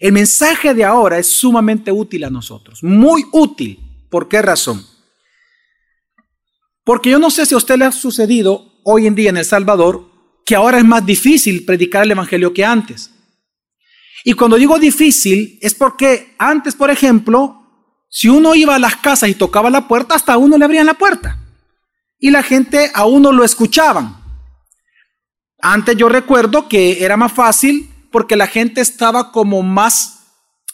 El mensaje de ahora es sumamente útil a nosotros, muy útil. ¿Por qué razón? Porque yo no sé si a usted le ha sucedido hoy en día en El Salvador que ahora es más difícil predicar el Evangelio que antes. Y cuando digo difícil es porque antes, por ejemplo, si uno iba a las casas y tocaba la puerta, hasta a uno le abrían la puerta. Y la gente a uno lo escuchaban. Antes yo recuerdo que era más fácil porque la gente estaba como más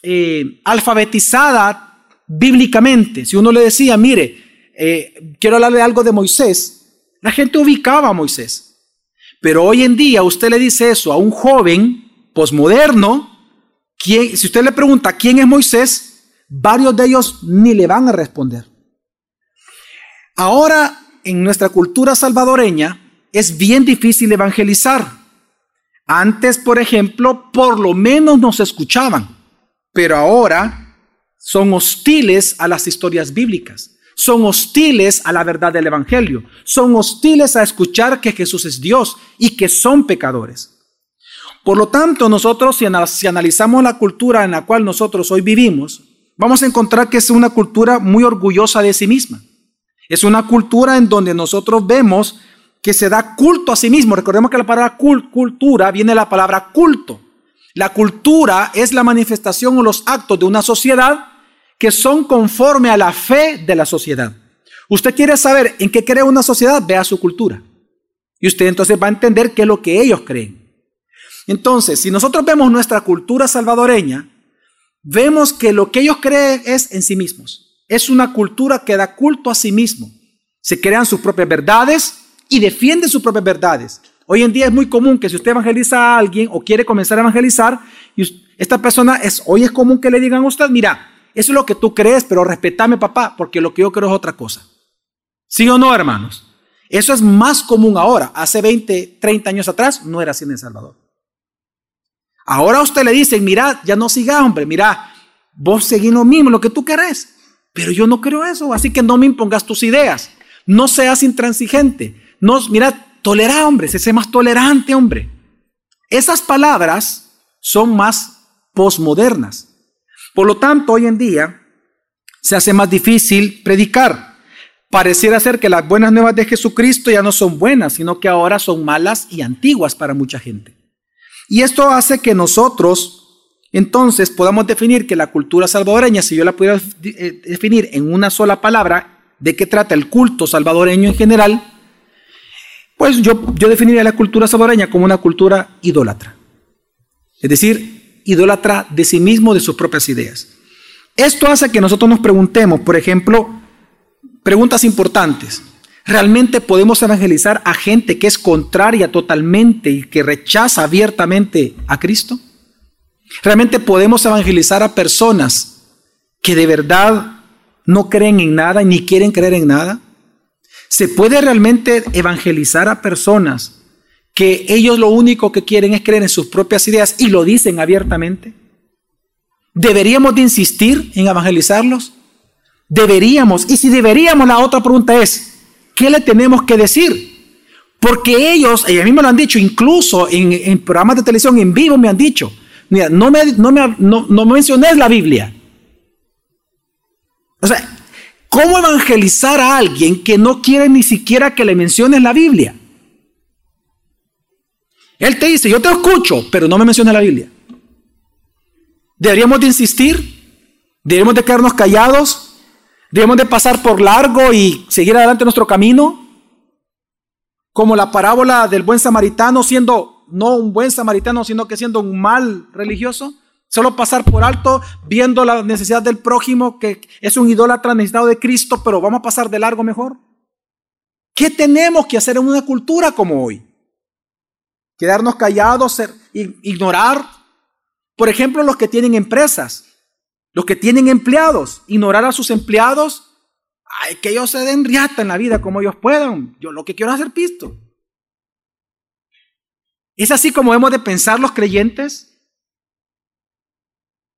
eh, alfabetizada bíblicamente. Si uno le decía, mire, eh, quiero hablarle algo de Moisés, la gente ubicaba a Moisés. Pero hoy en día usted le dice eso a un joven posmoderno, si usted le pregunta quién es Moisés, varios de ellos ni le van a responder. Ahora, en nuestra cultura salvadoreña, es bien difícil evangelizar. Antes, por ejemplo, por lo menos nos escuchaban, pero ahora son hostiles a las historias bíblicas, son hostiles a la verdad del Evangelio, son hostiles a escuchar que Jesús es Dios y que son pecadores. Por lo tanto, nosotros si, analizamos la cultura en la cual nosotros hoy vivimos, vamos a encontrar que es una cultura muy orgullosa de sí misma. Es una cultura en donde nosotros vemos que se da culto a sí mismo. Recordemos que la palabra cultura viene de la palabra culto. La cultura es la manifestación o los actos de una sociedad que son conforme a la fe de la sociedad. Usted quiere saber en qué cree una sociedad, vea su cultura. Y usted entonces va a entender qué es lo que ellos creen. Entonces, si nosotros vemos nuestra cultura salvadoreña, vemos que lo que ellos creen es en sí mismos. Es una cultura que da culto a sí mismo. Se crean sus propias verdades y defienden sus propias verdades. Hoy en día es muy común que si usted evangeliza a alguien o quiere comenzar a evangelizar, y esta persona es, hoy es común que le digan a usted, mira, eso es lo que tú crees, pero respetame papá, porque lo que yo creo es otra cosa. ¿Sí o no, hermanos? Eso es más común ahora. Hace 20, 30 años atrás no era así en El Salvador. Ahora usted le dicen, mira, ya no siga, hombre, mira, vos seguís lo mismo, lo que tú querés. Pero yo no creo eso, así que no me impongas tus ideas. No seas intransigente. No, mira, tolera, hombre, sé más tolerante, hombre. Esas palabras son más posmodernas. Por lo tanto, hoy en día se hace más difícil predicar. Pareciera ser que las buenas nuevas de Jesucristo ya no son buenas, sino que ahora son malas y antiguas para mucha gente. Y esto hace que nosotros entonces podamos definir que la cultura salvadoreña, si yo la pudiera eh, definir en una sola palabra, de qué trata el culto salvadoreño en general, pues yo, yo definiría la cultura salvadoreña como una cultura idólatra. Es decir, idólatra de sí mismo, de sus propias ideas. Esto hace que nosotros nos preguntemos, por ejemplo, preguntas importantes. ¿Realmente podemos evangelizar a gente que es contraria totalmente y que rechaza abiertamente a Cristo? ¿Realmente podemos evangelizar a personas que de verdad no creen en nada ni quieren creer en nada? ¿Se puede realmente evangelizar a personas que ellos lo único que quieren es creer en sus propias ideas y lo dicen abiertamente? ¿Deberíamos de insistir en evangelizarlos? Deberíamos. Y si deberíamos, la otra pregunta es, ¿qué le tenemos que decir? Porque ellos, mí me lo han dicho, incluso en, programas de televisión en vivo me han dicho, mira, no, me, no, me, no, menciones la Biblia. O sea, ¿cómo evangelizar a alguien que no quiere ni siquiera que le menciones la Biblia? Él te dice, yo te escucho, pero no me menciones la Biblia. Deberíamos de insistir, deberíamos de quedarnos callados, Debemos de pasar por largo y seguir adelante nuestro camino. Como la parábola del buen samaritano siendo no un buen samaritano, sino que siendo un mal religioso. Solo pasar por alto viendo la necesidad del prójimo, que es un idólatra necesitado de Cristo, pero vamos a pasar de largo mejor. ¿Qué tenemos que hacer en una cultura como hoy? Quedarnos callados, ignorar. Por ejemplo, los que tienen empresas. Los que tienen empleados, ignorar a sus empleados, ay, que ellos se den riata en la vida como ellos puedan. Yo lo que quiero es hacer pisto. ¿Es así como hemos de pensar los creyentes?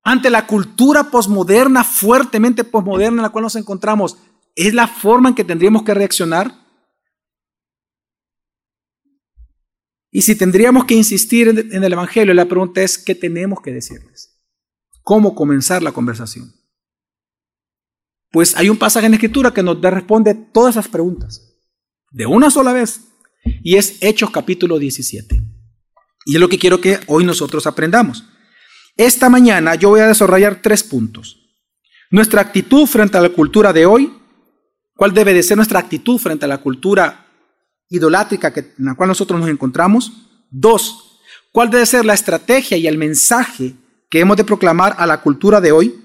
Ante la cultura posmoderna, fuertemente posmoderna en la cual nos encontramos, ¿es la forma en que tendríamos que reaccionar? Y si tendríamos que insistir en el Evangelio, la pregunta es, ¿qué tenemos que decirles? cómo comenzar la conversación. Pues hay un pasaje en la Escritura que nos responde todas esas preguntas, de una sola vez, y es Hechos capítulo 17. Y es lo que quiero que hoy nosotros aprendamos. Esta mañana yo voy a desarrollar tres puntos. Nuestra actitud frente a la cultura de hoy, cuál debe de ser nuestra actitud frente a la cultura idolátrica en la cual nosotros nos encontramos. Dos, cuál debe ser la estrategia y el mensaje que hemos de proclamar a la cultura de hoy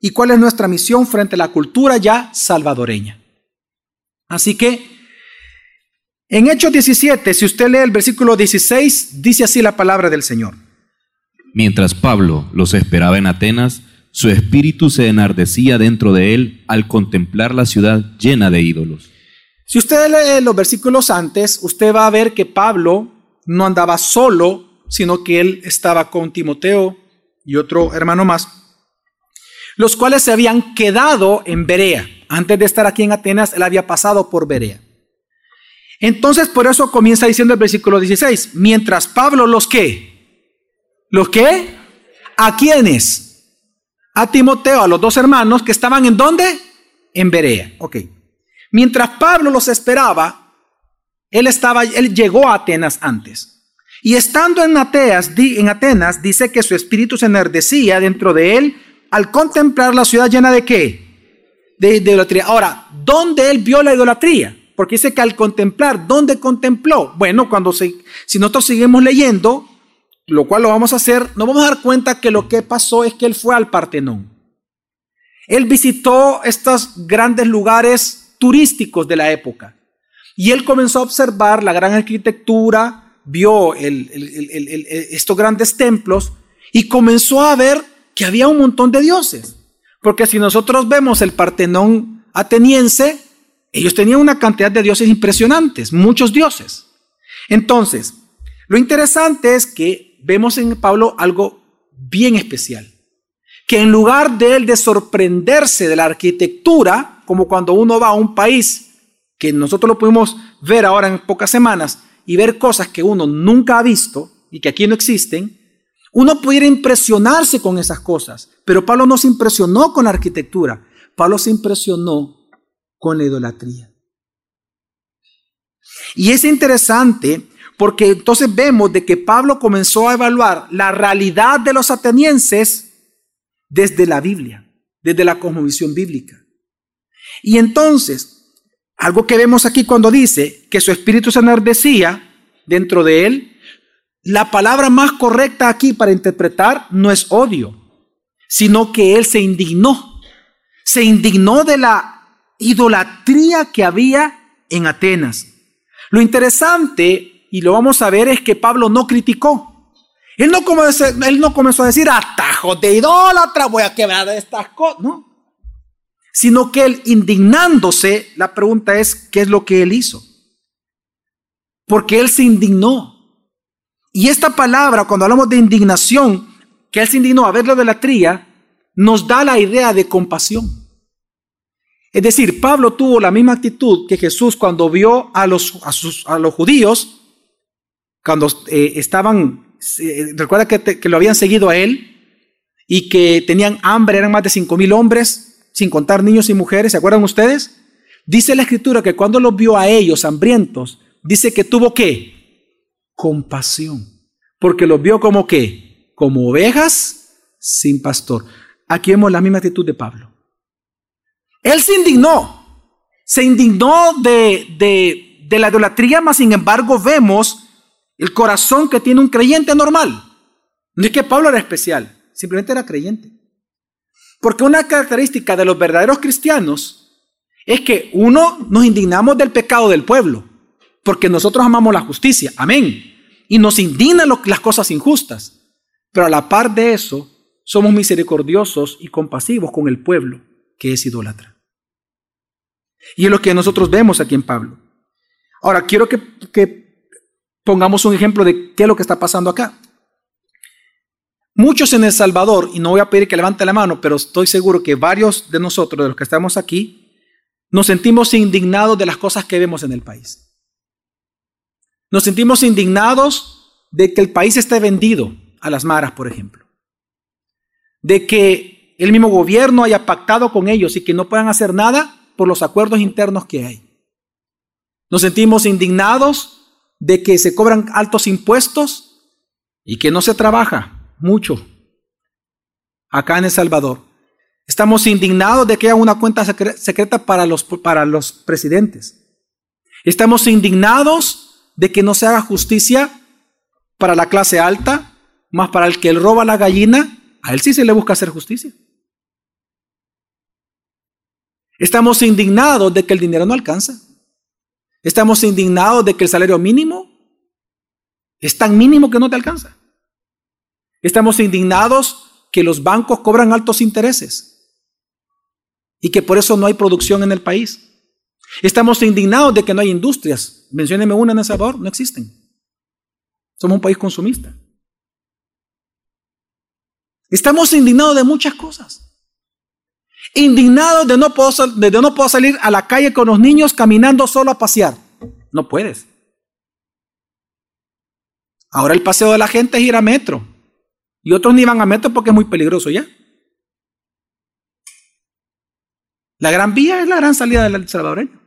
y cuál es nuestra misión frente a la cultura ya salvadoreña. Así que, en Hechos 17, si usted lee el versículo 16, dice así la palabra del Señor. Mientras Pablo los esperaba en Atenas, su espíritu se enardecía dentro de él al contemplar la ciudad llena de ídolos. Si usted lee los versículos antes, usted va a ver que Pablo no andaba solo, sino que él estaba con Timoteo y otro hermano más, los cuales se habían quedado en Berea. Antes de estar aquí en Atenas, él había pasado por Berea. Entonces, por eso comienza diciendo el versículo 16, mientras Pablo los que, los que, ¿a quiénes? A Timoteo, a los dos hermanos que estaban en dónde? En Berea. Ok. Mientras Pablo los esperaba, él estaba, él llegó a Atenas antes. Y estando en Atenas, en Atenas, dice que su espíritu se enardecía dentro de él al contemplar la ciudad llena de qué? De, idolatría. Ahora, ¿dónde él vio la idolatría? Porque dice que al contemplar, ¿dónde contempló? Bueno, cuando se, si nosotros seguimos leyendo, lo cual lo vamos a hacer, nos vamos a dar cuenta que lo que pasó es que él fue al Partenón. Él visitó estos grandes lugares turísticos de la época. Y él comenzó a observar la gran arquitectura, vio estos grandes templos y comenzó a ver que había un montón de dioses. Porque si nosotros vemos el Partenón ateniense, ellos tenían una cantidad de dioses impresionantes, muchos dioses. Entonces, lo interesante es que vemos en Pablo algo bien especial. Que en lugar de él de sorprenderse de la arquitectura, como cuando uno va a un país que nosotros lo pudimos ver ahora en pocas semanas y ver cosas que uno nunca ha visto y que aquí no existen, uno pudiera impresionarse con esas cosas, pero Pablo no se impresionó con la arquitectura, Pablo se impresionó con la idolatría. Y es interesante porque entonces vemos de que Pablo comenzó a evaluar la realidad de los atenienses desde la Biblia, desde la cosmovisión bíblica. Y entonces, algo que vemos aquí cuando dice que su espíritu se enardecía dentro de él, la palabra más correcta aquí para interpretar no es odio, sino que él se indignó. Se indignó de la idolatría que había en Atenas. Lo interesante, y lo vamos a ver, es que Pablo no criticó. Él no, comenzó, él no comenzó a decir, atajos de idólatra, voy a quebrar estas cosas, no. Sino que él indignándose, la pregunta es, ¿qué es lo que él hizo? Porque él se indignó. Y esta palabra, cuando hablamos de indignación, que él se indignó a ver la idolatría, nos da la idea de compasión. Es decir, Pablo tuvo la misma actitud que Jesús cuando vio a los, a los judíos, cuando eh, estaban, recuerda que, que, lo habían seguido a él y que tenían hambre, eran más de cinco mil hombres, sin contar niños y mujeres, ¿se acuerdan ustedes? Dice la escritura que cuando los vio a ellos hambrientos, dice que tuvo que compasión, porque los vio como que, como ovejas sin pastor. Aquí vemos la misma actitud de Pablo. Él se indignó, se indignó de, de, de la idolatría, mas sin embargo vemos el corazón que tiene un creyente normal. No es que Pablo era especial, simplemente era creyente. Porque una característica de los verdaderos cristianos es que uno nos indignamos del pecado del pueblo, porque nosotros amamos la justicia. Amén y nos indignan las cosas injustas. Pero a la par de eso, somos misericordiosos y compasivos con el pueblo que es idólatra. Y es lo que nosotros vemos aquí en Pablo. Ahora, quiero que pongamos un ejemplo de qué es lo que está pasando acá. Muchos en El Salvador, y no voy a pedir que levante la mano, pero estoy seguro que varios de nosotros, de los que estamos aquí, nos sentimos indignados de las cosas que vemos en el país. Nos sentimos indignados de que el país esté vendido a las maras, por ejemplo. de que el mismo gobierno haya pactado con ellos y que no puedan hacer nada por los acuerdos internos que hay. Nos sentimos indignados de que se cobran altos impuestos y que no se trabaja mucho acá en El Salvador. Estamos indignados de que haya una cuenta secreta para los, para los presidentes. Estamos indignados de que no se haga justicia para la clase alta, más para el que roba la gallina, a él sí se le busca hacer justicia. Estamos indignados de que el dinero no alcanza. Estamos indignados de que el salario mínimo es tan mínimo que no te alcanza. Estamos indignados que los bancos cobran altos intereses y que por eso no hay producción en el país. Estamos indignados de que no hay industrias. Mencióneme una en El Salvador, no existen. Somos un país consumista. Estamos indignados de muchas cosas. Indignados de no, puedo, de no puedo salir a la calle con los niños caminando solo a pasear. No puedes. Ahora el paseo de la gente es ir a metro. Y otros ni van a metro porque es muy peligroso ya. La gran vía es la gran salida del salvadoreño.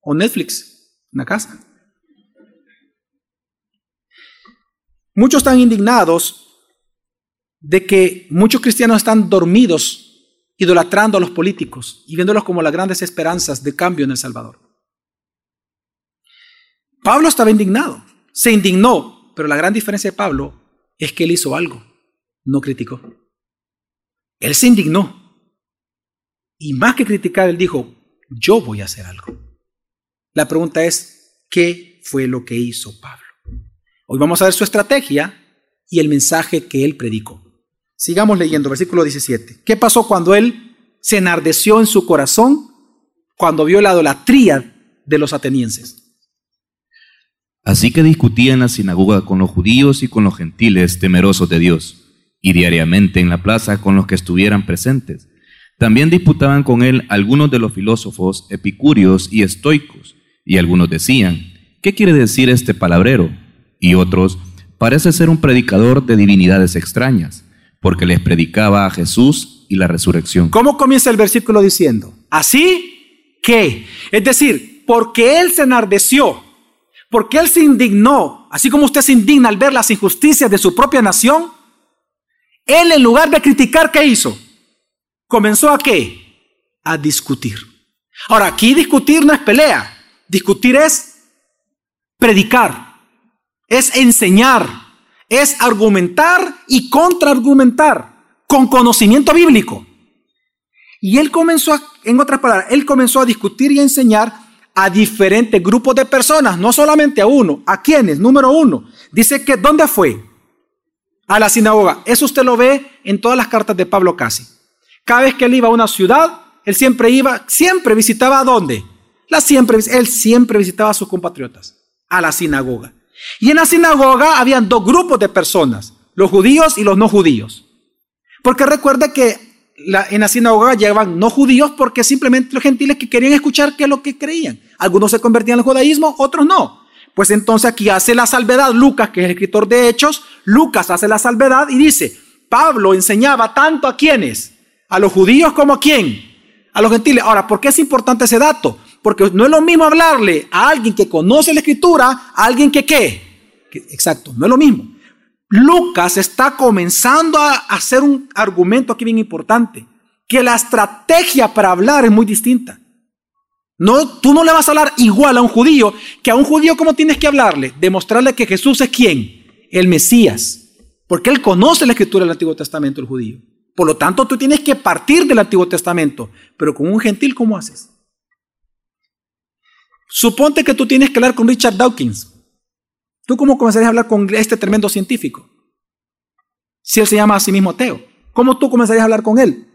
O Netflix, en la casa. Muchos están indignados de que muchos cristianos están dormidos, idolatrando a los políticos y viéndolos como las grandes esperanzas de cambio en El Salvador. Pablo estaba indignado, se indignó, pero la gran diferencia de Pablo es que él hizo algo, no criticó. Él se indignó. Y más que criticar, él dijo, yo voy a hacer algo. La pregunta es, ¿qué fue lo que hizo Pablo? Hoy vamos a ver su estrategia y el mensaje que él predicó. Sigamos leyendo, versículo 17. ¿Qué pasó cuando él se enardeció en su corazón cuando vio la idolatría de los atenienses? Así que discutía en la sinagoga con los judíos y con los gentiles temerosos de Dios, y diariamente en la plaza con los que estuvieran presentes. También disputaban con él algunos de los filósofos epicúreos y estoicos, y algunos decían, ¿qué quiere decir este palabrero? Y otros, parece ser un predicador de divinidades extrañas porque les predicaba a Jesús y la resurrección. ¿Cómo comienza el versículo diciendo? Así que, es decir, porque Él se enardeció, porque Él se indignó, así como usted se indigna al ver las injusticias de su propia nación, Él en lugar de criticar, ¿qué hizo? Comenzó a qué? A discutir. Ahora, aquí discutir no es pelea, discutir es predicar, es enseñar, es argumentar y contraargumentar con conocimiento bíblico. Y él comenzó, a, en otras palabras, él comenzó a discutir y a enseñar a diferentes grupos de personas, no solamente a uno. ¿A quiénes? Número uno. Dice que, ¿dónde fue? A la sinagoga. Eso usted lo ve en todas las cartas de Pablo casi. Cada vez que él iba a una ciudad, él siempre iba, siempre visitaba a dónde? Él siempre visitaba a sus compatriotas, a la sinagoga. Y en la sinagoga habían dos grupos de personas, los judíos y los no judíos. Porque recuerda que en la sinagoga llegaban no judíos porque simplemente los gentiles que querían escuchar qué es lo que creían. Algunos se convertían al judaísmo, otros no. Pues entonces aquí hace la salvedad Lucas, que es el escritor de Hechos, Lucas hace la salvedad y dice, Pablo enseñaba tanto a quienes, a los judíos como a quién, a los gentiles. Ahora, ¿por qué es importante ese dato? Porque no es lo mismo hablarle a alguien que conoce la escritura, a alguien que qué. exacto, no es lo mismo. Lucas está comenzando a hacer un argumento aquí bien importante, que la estrategia para hablar es muy distinta. No, tú no le vas a hablar igual a un judío que a un judío como tienes que hablarle, demostrarle que Jesús es quién, el Mesías, porque él conoce la escritura del Antiguo Testamento, el judío. Por lo tanto, tú tienes que partir del Antiguo Testamento, pero con un gentil, ¿cómo haces? Suponte que tú tienes que hablar con Richard Dawkins. ¿Tú cómo comenzarías a hablar con este tremendo científico? Si él se llama a sí mismo ateo. ¿Cómo tú comenzarías a hablar con él?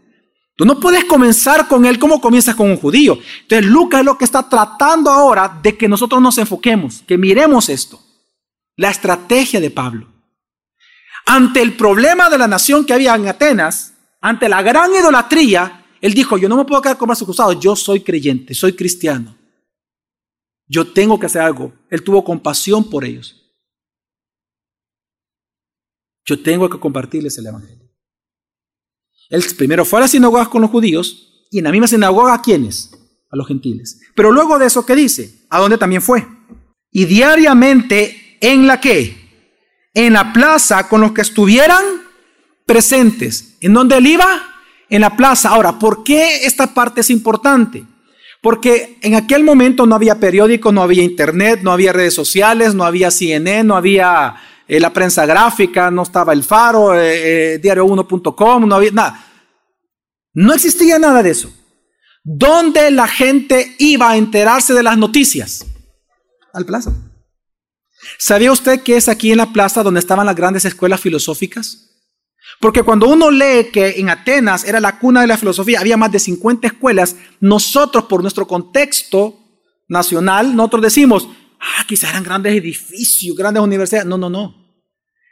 Tú no puedes comenzar con él como comienzas con un judío. Entonces Lucas es lo que está tratando ahora de que nosotros nos enfoquemos, que miremos esto. La estrategia de Pablo. Ante el problema de la nación que había en Atenas, ante la gran idolatría, él dijo, yo no me puedo quedar con brazos cruzados, yo soy creyente, soy cristiano. Yo tengo que hacer algo. Él tuvo compasión por ellos. Yo tengo que compartirles el Evangelio. Él primero fue a las sinagogas con los judíos y en la misma sinagoga a quiénes? A los gentiles. Pero luego de eso, ¿qué dice? ¿A dónde también fue? Y diariamente en la que? En la plaza con los que estuvieran presentes. ¿En dónde él iba? En la plaza. Ahora, ¿por qué esta parte es importante? Porque en aquel momento no había periódico, no había internet, no había redes sociales, no había CNN, no había eh, la prensa gráfica, no estaba el faro, eh, eh, diario1.com, no había nada. No existía nada de eso. ¿Dónde la gente iba a enterarse de las noticias? Al plaza. ¿Sabía usted que es aquí en la plaza donde estaban las grandes escuelas filosóficas? Porque cuando uno lee que en Atenas era la cuna de la filosofía, había más de 50 escuelas, nosotros por nuestro contexto nacional, nosotros decimos, ah, quizás eran grandes edificios, grandes universidades. No, no, no.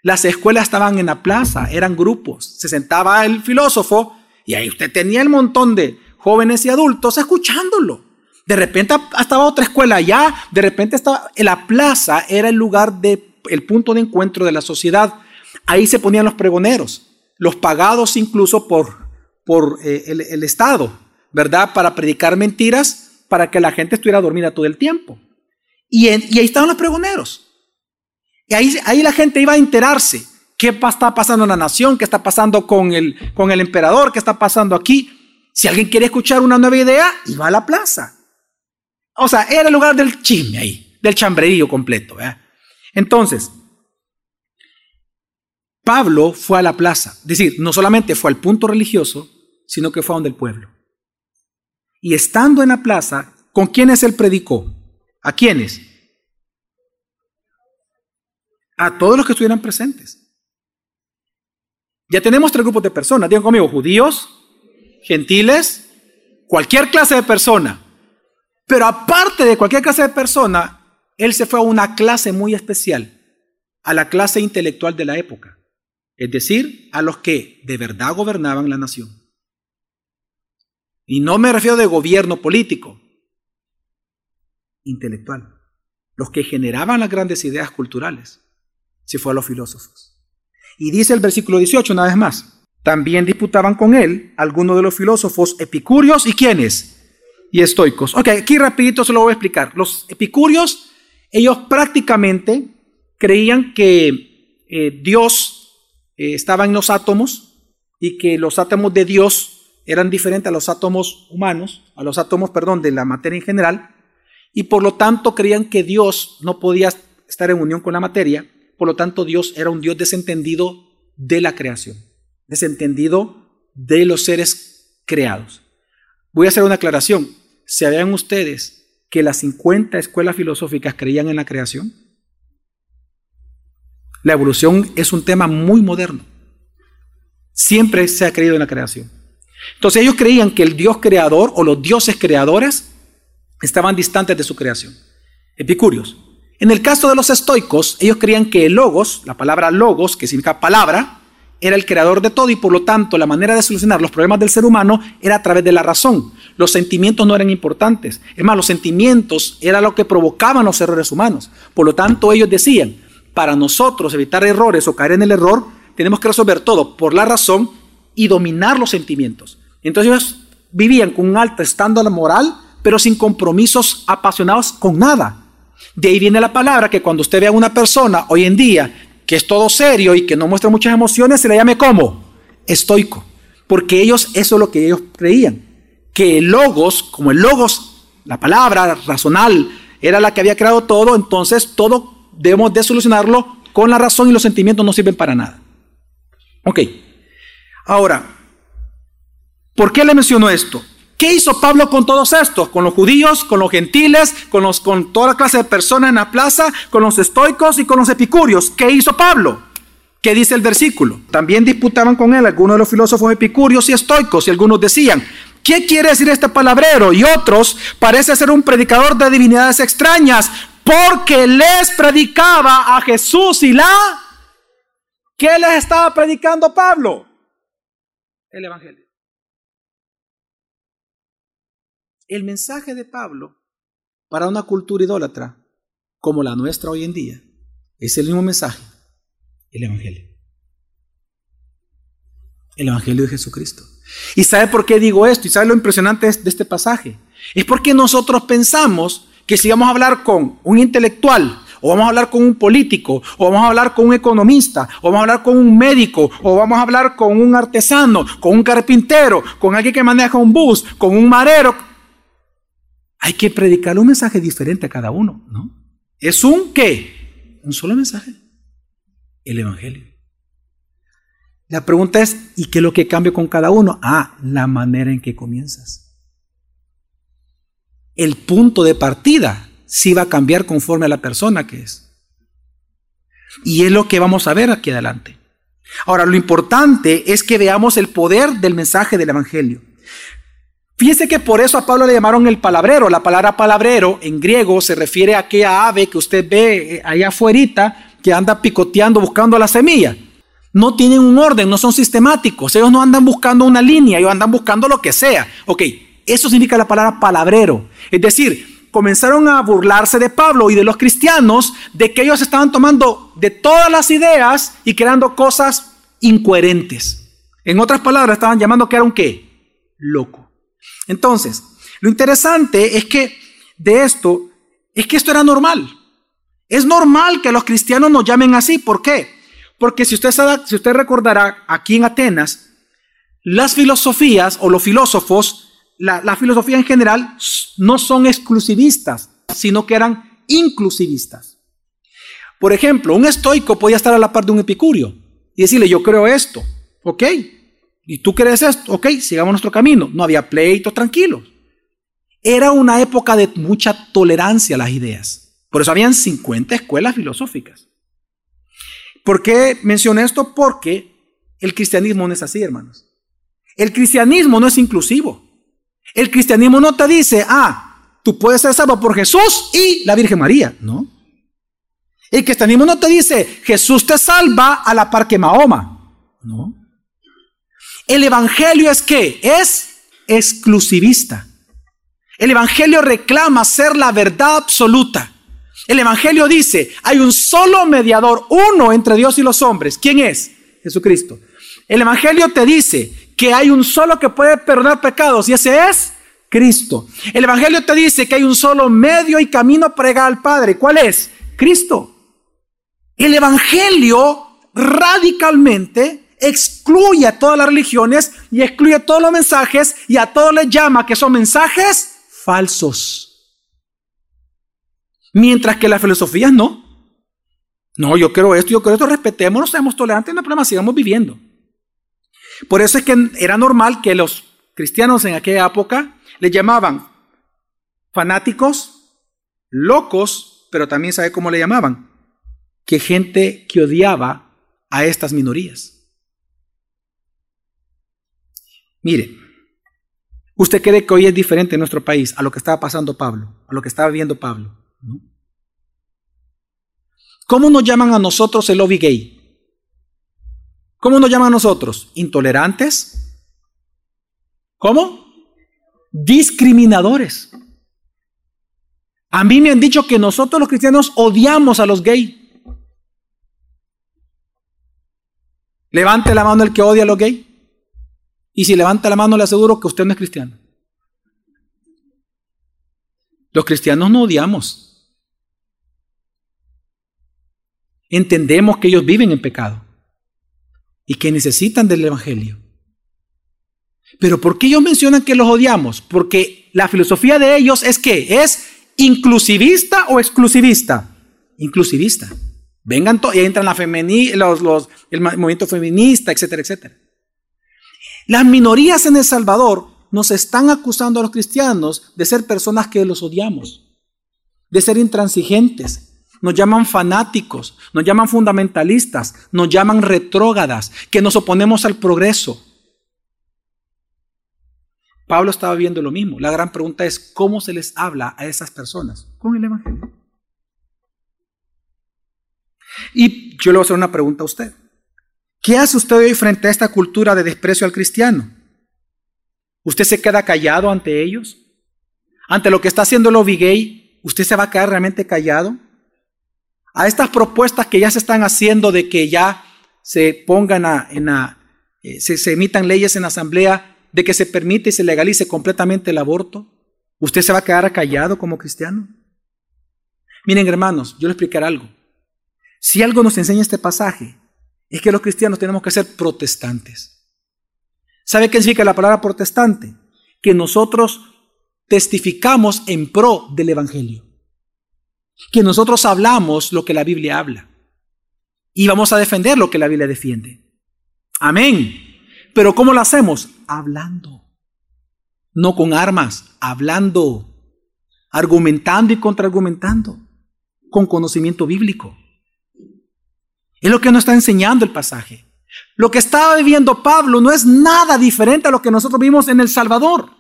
Las escuelas estaban en la plaza, eran grupos. Se sentaba el filósofo y ahí usted tenía el montón de jóvenes y adultos escuchándolo. De repente estaba otra escuela allá, de repente estaba la plaza era el lugar de el punto de encuentro de la sociedad. Ahí se ponían los pregoneros, los pagados incluso por, por eh, el, Estado, ¿verdad? Para predicar mentiras, para que la gente estuviera dormida todo el tiempo. Y, ahí estaban los pregoneros. Y ahí, ahí la gente iba a enterarse qué está pasando en la nación, qué está pasando con el, con el emperador, qué está pasando aquí. Si alguien quiere escuchar una nueva idea, iba a la plaza. O sea, era el lugar del chisme ahí, del chambrerío completo. Entonces, Pablo fue a la plaza. Es decir, no solamente fue al punto religioso, sino que fue a donde el pueblo. Y estando en la plaza, ¿con quiénes él predicó? ¿A quiénes? A todos los que estuvieran presentes. Ya tenemos tres grupos de personas. Digan conmigo, judíos, gentiles, cualquier clase de persona. Pero aparte de cualquier clase de persona, él se fue a una clase muy especial, a la clase intelectual de la época. Es decir, a los que de verdad gobernaban la nación. Y no me refiero de gobierno político, intelectual. Los que generaban las grandes ideas culturales. Se fue a los filósofos. Y dice el versículo 18 una vez más. También disputaban con él algunos de los filósofos epicúreos y quiénes? Y estoicos. Ok, aquí rapidito se lo voy a explicar. Los epicúreos, ellos prácticamente creían que eh, Dios eh, estaba en los átomos y que los átomos de Dios eran diferentes a los átomos humanos, a los átomos, perdón, de la materia en general, y por lo tanto creían que Dios no podía estar en unión con la materia por lo tanto, Dios era un Dios desentendido de la creación, desentendido de los seres creados. Voy a hacer una aclaración. ¿Sabían ustedes que las 50 escuelas filosóficas creían en la creación? La evolución es un tema muy moderno. Siempre se ha creído en la creación. Entonces ellos creían que el Dios creador o los dioses creadores estaban distantes de su creación. Epicúreos. En el caso de los estoicos, ellos creían que el logos, la palabra logos, que significa palabra, era el creador de todo y por lo tanto la manera de solucionar los problemas del ser humano era a través de la razón. Los sentimientos no eran importantes. Es más, los sentimientos era lo que provocaban los errores humanos. Por lo tanto, ellos decían, para nosotros evitar errores o caer en el error, tenemos que resolver todo por la razón y dominar los sentimientos. Entonces ellos vivían con un alto estándar moral, pero sin compromisos apasionados con nada. De ahí viene la palabra que cuando usted ve a una persona hoy en día que es todo serio y que no muestra muchas emociones, se le llame como estoico. Porque ellos, eso es lo que ellos creían. Que el logos, como el logos, la palabra razonal, era la que había creado todo, entonces todo debemos de solucionarlo con la razón y los sentimientos no sirven para nada. Ok. Ahora, ¿por qué le menciono esto? ¿Qué hizo Pablo con todos estos? Con los judíos, con los gentiles, con, los, con toda clase de personas en la plaza, con los estoicos y con los epicúreos. ¿Qué hizo Pablo? ¿Qué dice el versículo? También disputaban con él algunos de los filósofos epicúreos y estoicos y algunos decían, ¿qué quiere decir este palabrero? Y otros, parece ser un predicador de divinidades extrañas, porque les predicaba a Jesús y la... ¿Qué les estaba predicando Pablo? El Evangelio. El mensaje de Pablo para una cultura idólatra como la nuestra hoy en día es el mismo mensaje, el Evangelio. El Evangelio de Jesucristo. ¿Y sabe por qué digo esto? ¿Y sabe lo impresionante de este pasaje? Es porque nosotros pensamos que si vamos a hablar con un intelectual, o vamos a hablar con un político, o vamos a hablar con un economista, o vamos a hablar con un médico, o vamos a hablar con un artesano, con un carpintero, con alguien que maneja un bus, con un marero. Hay que predicar un mensaje diferente a cada uno, ¿no? Es un qué? Un solo mensaje. El Evangelio. La pregunta es, ¿y qué es lo que cambia con cada uno? Ah, la manera en que comienzas. El punto de partida sí va a cambiar conforme a la persona que es. Y es lo que vamos a ver aquí adelante. Ahora, lo importante es que veamos el poder del mensaje del Evangelio. Fíjese que por eso a Pablo le llamaron el palabrero. La palabra palabrero en griego se refiere a aquella ave que usted ve eh, allá afuera que anda picoteando buscando la semilla no tienen un orden, no son sistemáticos. Ellos no andan buscando una línea, ellos andan buscando lo que sea. Ok, eso significa la palabra palabrero. Es decir, comenzaron a burlarse de Pablo y de los cristianos de que ellos estaban tomando de todas las ideas y creando cosas incoherentes. En otras palabras, estaban llamando que era un qué? Loco. Entonces, lo interesante es que de esto, es que esto era normal. Es normal que los cristianos nos llamen así. ¿Por qué? Porque si usted, si usted recordará, aquí en Atenas, las filosofías o los filósofos, la, la filosofía en general, no son exclusivistas, sino que eran inclusivistas. Por ejemplo, un estoico podía estar a la par de un epicurio y decirle, yo creo esto, ok, y tú crees esto, ok, sigamos nuestro camino. No había pleitos, tranquilos. Era una época de mucha tolerancia a las ideas. Por eso habían 50 escuelas filosóficas. ¿Por qué menciono esto? Porque el cristianismo no es así, hermanos. El cristianismo no es inclusivo. El cristianismo no te dice, ah, tú puedes ser salvo por Jesús y la Virgen María, ¿no? El cristianismo no te dice, Jesús te salva a la par que Mahoma, ¿no? El evangelio es que es exclusivista. El evangelio reclama ser la verdad absoluta. El Evangelio dice, hay un solo mediador, uno entre Dios y los hombres. ¿Quién es? Jesucristo. El Evangelio te dice que hay un solo que puede perdonar pecados y ese es Cristo. El Evangelio te dice que hay un solo medio y camino para llegar al Padre. ¿Cuál es? Cristo. El Evangelio radicalmente excluye a todas las religiones y excluye a todos los mensajes y a todos les llama que son mensajes falsos. Mientras que las filosofías no. No, yo creo esto, yo creo esto, respetémonos, seamos tolerantes, no hay problema, sigamos viviendo. Por eso es que era normal que los cristianos en aquella época le llamaban fanáticos, locos, pero también sabe cómo le llamaban, que gente que odiaba a estas minorías. Mire, ¿usted cree que hoy es diferente en nuestro país a lo que estaba pasando Pablo, a lo que estaba viendo Pablo? ¿Cómo nos llaman a nosotros el lobby gay? ¿Cómo nos llaman a nosotros? ¿Intolerantes? ¿Cómo? Discriminadores. A mí me han dicho que nosotros los cristianos odiamos a los gays. Levante la mano el que odia a los gays. Y si levanta la mano le aseguro que usted no es cristiano. Los cristianos no odiamos. Entendemos que ellos viven en pecado y que necesitan del Evangelio. Pero ¿por qué ellos mencionan que los odiamos? Porque la filosofía de ellos es que es inclusivista o exclusivista. Inclusivista. Vengan y entran la el movimiento feminista, etcétera, etcétera. Las minorías en El Salvador nos están acusando a los cristianos de ser personas que los odiamos, de ser intransigentes. Nos llaman fanáticos, nos llaman fundamentalistas, nos llaman retrógadas, que nos oponemos al progreso. Pablo estaba viendo lo mismo. La gran pregunta es, ¿cómo se les habla a esas personas? Con el Evangelio. Y yo le voy a hacer una pregunta a usted. ¿Qué hace usted hoy frente a esta cultura de desprecio al cristiano? ¿Usted se queda callado ante ellos? Ante lo que está haciendo el Gay, ¿usted se va a quedar realmente callado? A estas propuestas que ya se están haciendo de que ya se pongan en, eh, se, se emitan leyes en la asamblea de que se permite y se legalice completamente el aborto, ¿usted se va a quedar callado como cristiano? Miren hermanos, yo les explicaré algo. Si algo nos enseña este pasaje, es que los cristianos tenemos que ser protestantes. ¿Sabe qué significa la palabra protestante? Que nosotros testificamos en pro del Evangelio. Que nosotros hablamos lo que la Biblia habla. Y vamos a defender lo que la Biblia defiende. Amén. Pero ¿cómo lo hacemos? Hablando. No con armas, hablando. Argumentando y contraargumentando. Con conocimiento bíblico. Es lo que nos está enseñando el pasaje. Lo que estaba viviendo Pablo no es nada diferente a lo que nosotros vimos en El Salvador.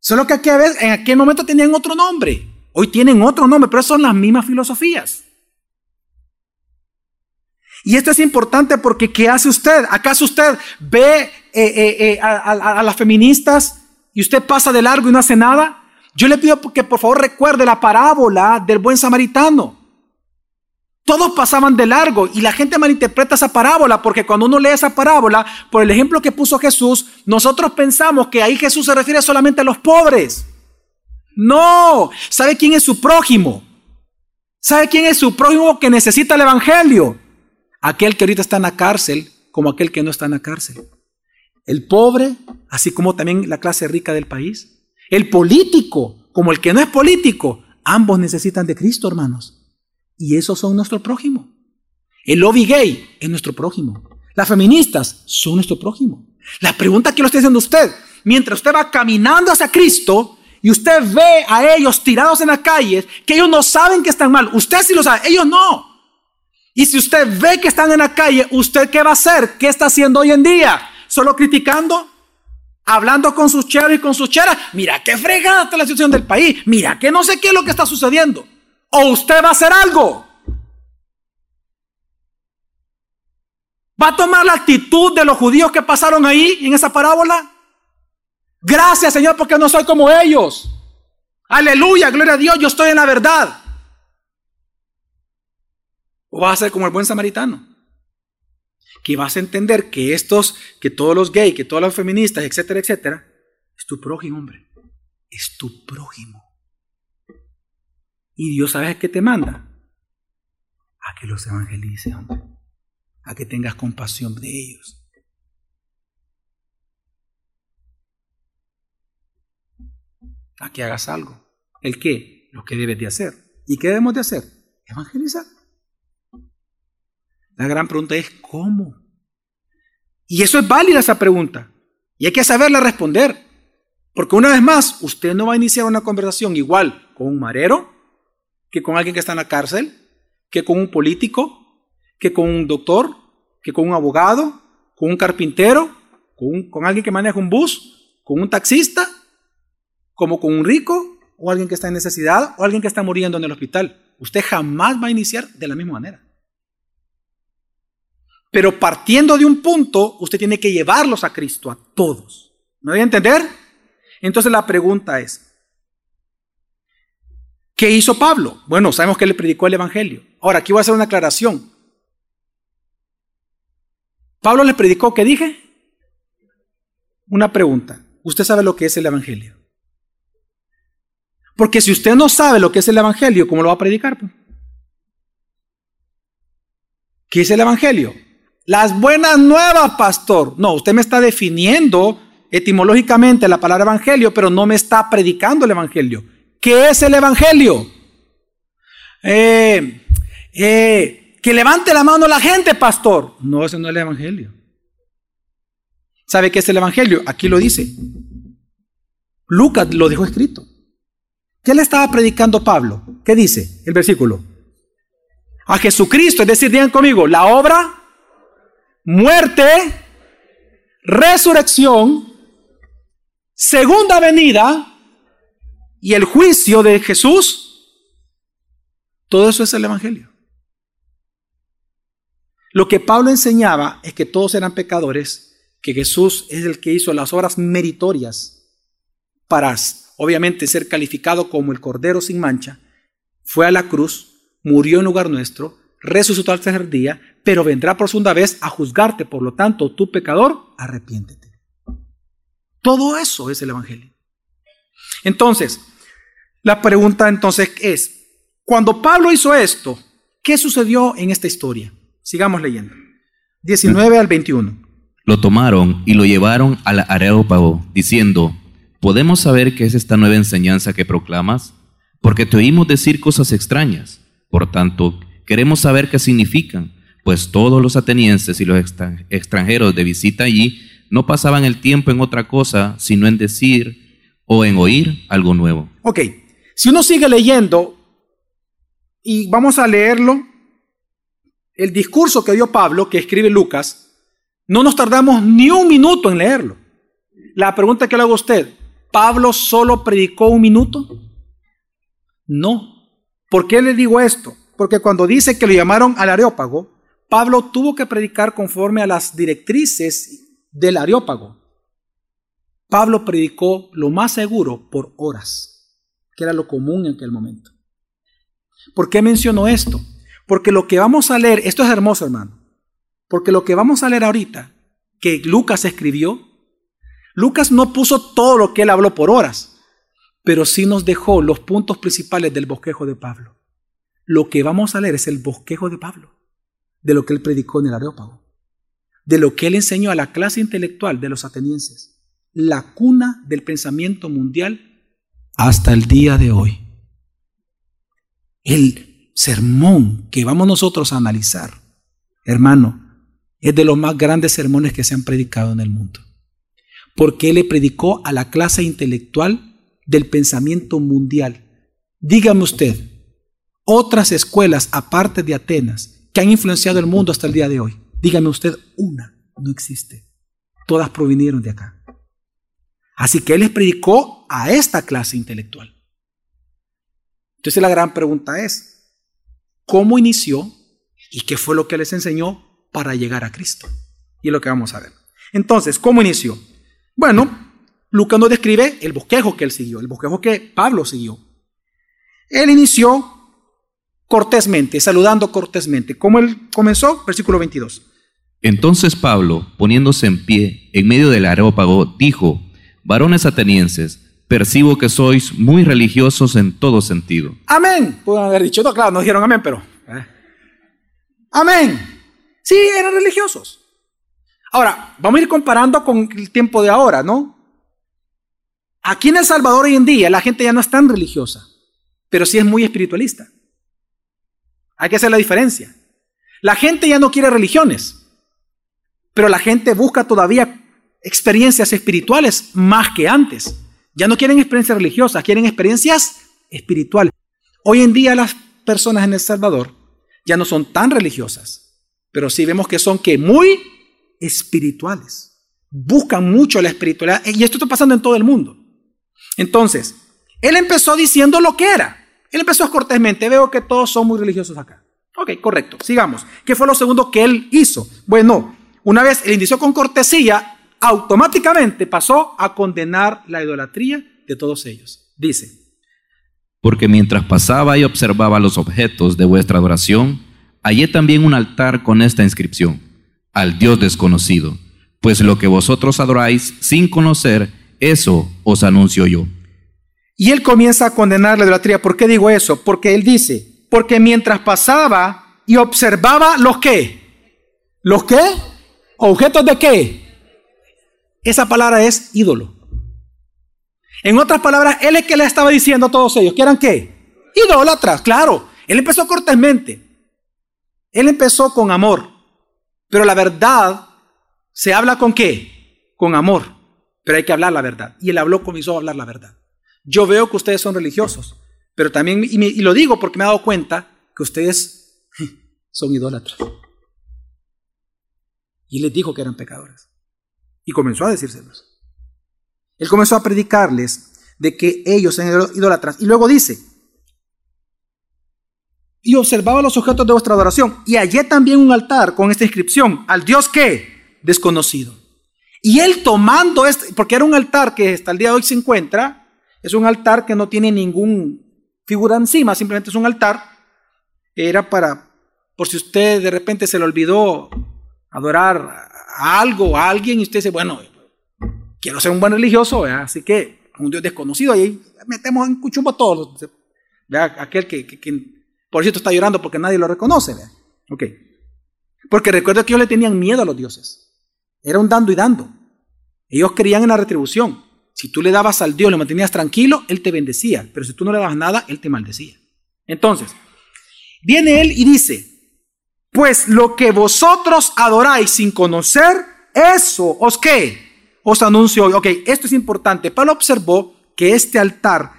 Solo que en aquel momento tenían otro nombre. Hoy tienen otro nombre, pero son las mismas filosofías. Y esto es importante porque ¿qué hace usted? ¿Acaso usted ve eh, eh, eh, a, a las feministas y usted pasa de largo y no hace nada? Yo le pido que por favor recuerde la parábola del buen samaritano. Todos pasaban de largo y la gente malinterpreta esa parábola porque cuando uno lee esa parábola, por el ejemplo que puso Jesús, nosotros pensamos que ahí Jesús se refiere solamente a los pobres. No, ¿sabe quién es su prójimo? ¿Sabe quién es su prójimo que necesita el Evangelio? Aquel que ahorita está en la cárcel como aquel que no está en la cárcel. El pobre, así como también la clase rica del país. El político, como el que no es político. Ambos necesitan de Cristo, hermanos. Y esos son nuestro prójimo. El lobby gay es nuestro prójimo. Las feministas son nuestro prójimo. La pregunta que lo estoy haciendo usted, mientras usted va caminando hacia Cristo y usted ve a ellos tirados en las calles, que ellos no saben que están mal, usted sí lo sabe, ellos no. Y si usted ve que están en la calle, ¿usted qué va a hacer? ¿Qué está haciendo hoy en día? ¿Solo criticando? Hablando con sus cheros y con sus cheras. Mira qué fregada está la situación del país. Mira que no sé qué es lo que está sucediendo o usted va a hacer algo. ¿Va a tomar la actitud de los judíos que pasaron ahí en esa parábola? Gracias Señor porque no soy como ellos. Aleluya, gloria a Dios, yo estoy en la verdad. ¿O va a ser como el buen samaritano? Que vas a entender que estos, que todos los gays, que todas las feministas, etcétera, etcétera, es tu prójimo, hombre. Es tu prójimo. Y Dios, ¿sabes qué te manda? A que los evangelices, hombre. A que tengas compasión de ellos. A que hagas algo. ¿El qué? Lo que debes de hacer. ¿Y qué debemos de hacer? Evangelizar. La gran pregunta es ¿cómo? Y eso es válida esa pregunta. Y hay que saberla responder. Porque una vez más, usted no va a iniciar una conversación igual con un marero que con alguien que está en la cárcel, que con un político, que con un doctor, que con un abogado, con un carpintero, con, con alguien que maneja un bus, con un taxista, como con un rico o alguien que está en necesidad o alguien que está muriendo en el hospital. Usted jamás va a iniciar de la misma manera. Pero partiendo de un punto, usted tiene que llevarlos a Cristo, a todos. ¿Me voy a entender? Entonces la pregunta es, ¿Qué hizo Pablo? Bueno, sabemos que le predicó el Evangelio. Ahora, aquí voy a hacer una aclaración. Pablo le predicó, ¿qué dije? Una pregunta. ¿Usted sabe lo que es el Evangelio? Porque si usted no sabe lo que es el Evangelio, ¿cómo lo va a predicar? ¿Qué es el Evangelio? Las buenas nuevas, pastor. No, usted me está definiendo etimológicamente la palabra Evangelio, pero no me está predicando el Evangelio. ¿Qué es el Evangelio? Eh, eh, que levante la mano la gente, pastor. No, ese no es el Evangelio. ¿Sabe qué es el Evangelio? Aquí lo dice. Lucas lo dejó escrito. ¿Qué le estaba predicando Pablo? ¿Qué dice el versículo? A Jesucristo, es decir, digan conmigo, la obra, muerte, resurrección, segunda venida y el juicio de Jesús, todo eso es el Evangelio. Lo que Pablo enseñaba es que todos eran pecadores, que Jesús es el que hizo las obras meritorias para, obviamente, ser calificado como el Cordero sin mancha, fue a la cruz, murió en lugar nuestro, resucitó al tercer día, pero vendrá por segunda vez a juzgarte. Por lo tanto, tú pecador, arrepiéntete. Todo eso es el Evangelio. Entonces, la pregunta entonces es, cuando Pablo hizo esto, ¿qué sucedió en esta historia? Sigamos leyendo. 19 al 21. Lo tomaron y lo llevaron al Areópago, diciendo, ¿podemos saber qué es esta nueva enseñanza que proclamas? Porque te oímos decir cosas extrañas. Por tanto, queremos saber qué significan, pues todos los atenienses y los extranjeros de visita allí no pasaban el tiempo en otra cosa, sino en decir o en oír algo nuevo. Ok, si uno sigue leyendo, y vamos a leerlo, el discurso que dio Pablo, que escribe Lucas, no nos tardamos ni un minuto en leerlo. La pregunta que le hago a usted, ¿Pablo solo predicó un minuto? No. ¿Por qué le digo esto? Porque cuando dice que lo llamaron al Areópago, Pablo tuvo que predicar conforme a las directrices del Areópago. Pablo predicó lo más seguro por horas, que era lo común en aquel momento. ¿Por qué menciono esto? Porque lo que vamos a leer, esto es hermoso hermano, porque lo que vamos a leer ahorita, que Lucas escribió, Lucas no puso todo lo que él habló por horas, pero sí nos dejó los puntos principales del bosquejo de Pablo. Lo que vamos a leer es el bosquejo de Pablo, de lo que él predicó en el Areópago, de lo que él enseñó a la clase intelectual de los atenienses, la cuna del pensamiento mundial hasta el día de hoy. El sermón que vamos nosotros a analizar, hermano, es de los más grandes sermones que se han predicado en el mundo. Porque él le predicó a la clase intelectual del pensamiento mundial. Dígame usted, otras escuelas aparte de Atenas que han influenciado el mundo hasta el día de hoy. Dígame usted, una no existe. Todas provinieron de acá. Así que él les predicó a esta clase intelectual. Entonces la gran pregunta es, ¿cómo inició y qué fue lo que les enseñó para llegar a Cristo? Y es lo que vamos a ver. Entonces, ¿cómo inició? Bueno, Lucas nos describe el bosquejo que él siguió, el bosquejo que Pablo siguió. Él inició cortésmente, saludando cortésmente. ¿Cómo él comenzó? Versículo 22. Entonces Pablo, poniéndose en pie en medio del areópago, dijo, varones atenienses, percibo que sois muy religiosos en todo sentido. Amén. Pueden haber dicho, no, claro, no dijeron amén, pero... Eh. Amén. Sí, eran religiosos. Ahora, vamos a ir comparando con el tiempo de ahora, ¿no? Aquí en El Salvador hoy en día la gente ya no es tan religiosa, pero sí es muy espiritualista. Hay que hacer la diferencia. La gente ya no quiere religiones, pero la gente busca todavía experiencias espirituales más que antes. Ya no quieren experiencias religiosas, quieren experiencias espirituales. Hoy en día las personas en El Salvador ya no son tan religiosas, pero sí vemos que son que muy espirituales. Buscan mucho la espiritualidad y esto está pasando en todo el mundo. Entonces, él empezó diciendo lo que era. Él empezó cortésmente, veo que todos son muy religiosos acá. Ok, correcto, sigamos. ¿Qué fue lo segundo que él hizo? Bueno, una vez él inició con cortesía, automáticamente pasó a condenar la idolatría de todos ellos. Dice, porque mientras pasaba y observaba los objetos de vuestra adoración, hallé también un altar con esta inscripción, al Dios desconocido, pues lo que vosotros adoráis sin conocer, eso os anuncio yo. Y él comienza a condenar la idolatría. ¿Por qué digo eso? Porque él dice, porque mientras pasaba y observaba los qué, los qué, objetos de qué, esa palabra es ídolo. En otras palabras, él es que le estaba diciendo a todos ellos que eran qué? Idólatras, claro. Él empezó cortésmente. Él empezó con amor. Pero la verdad se habla con qué? Con amor. Pero hay que hablar la verdad. Y él habló, comenzó a hablar la verdad. Yo veo que ustedes son religiosos. Pero también, y, lo digo porque me he dado cuenta que ustedes son idólatras. Y les dijo que eran pecadores. Y comenzó a decírselos. Él comenzó a predicarles de que ellos eran idólatras. Y luego dice, y observaba los objetos de vuestra adoración. Y hallé también un altar con esta inscripción, al Dios que desconocido. Y él tomando este, porque era un altar que hasta el día de hoy se encuentra, es un altar que no tiene ningún figura encima, simplemente es un altar, era para Por si usted de repente se le olvidó adorar a algo, a alguien, y usted dice, bueno, quiero ser un buen religioso, así que un Dios desconocido, y ahí metemos en cuchumbo a todos. Aquel que, por cierto está llorando porque nadie lo reconoce. Ok. Porque recuerdo que ellos le tenían miedo a los dioses. Era un dando y dando. Ellos creían en la retribución. Si tú le dabas al Dios, le mantenías tranquilo, Él te bendecía. Pero si tú no le dabas nada, Él te maldecía. Entonces, viene Él y dice, pues lo que vosotros adoráis sin conocer, eso os qué? Os anuncio hoy. Ok, esto es importante. Pablo observó que este altar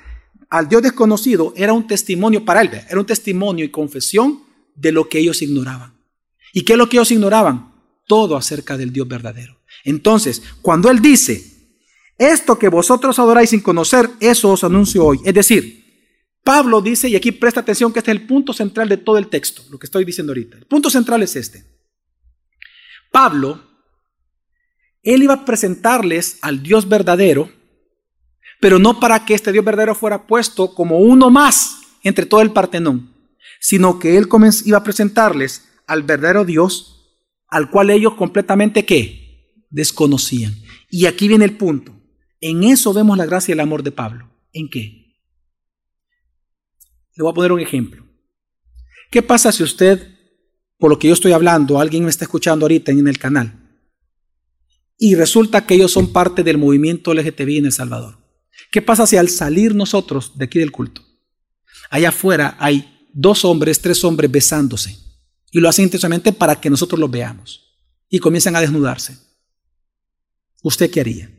al Dios desconocido era un testimonio para él, era un testimonio y confesión de lo que ellos ignoraban. ¿Y qué es lo que ellos ignoraban? Todo acerca del Dios verdadero. Entonces, cuando él dice, esto que vosotros adoráis sin conocer, eso os anuncio hoy. Es decir, Pablo dice, y aquí presta atención que este es el punto central de todo el texto, lo que estoy diciendo ahorita. El punto central es este. Pablo, él iba a presentarles al Dios verdadero, pero no para que este Dios verdadero fuera puesto como uno más entre todo el Partenón, sino que él iba a presentarles al verdadero Dios, al cual ellos completamente qué? Desconocían. Y aquí viene el punto. En eso vemos la gracia y el amor de Pablo. ¿En qué? Le voy a poner un ejemplo. ¿Qué pasa si usted, por lo que yo estoy hablando, alguien me está escuchando ahorita en el canal, y resulta que ellos son parte del movimiento LGTBI en El Salvador? ¿Qué pasa si al salir nosotros de aquí del culto, allá afuera hay dos hombres, tres hombres besándose y lo hacen intensamente para que nosotros los veamos y comienzan a desnudarse? ¿Usted qué haría?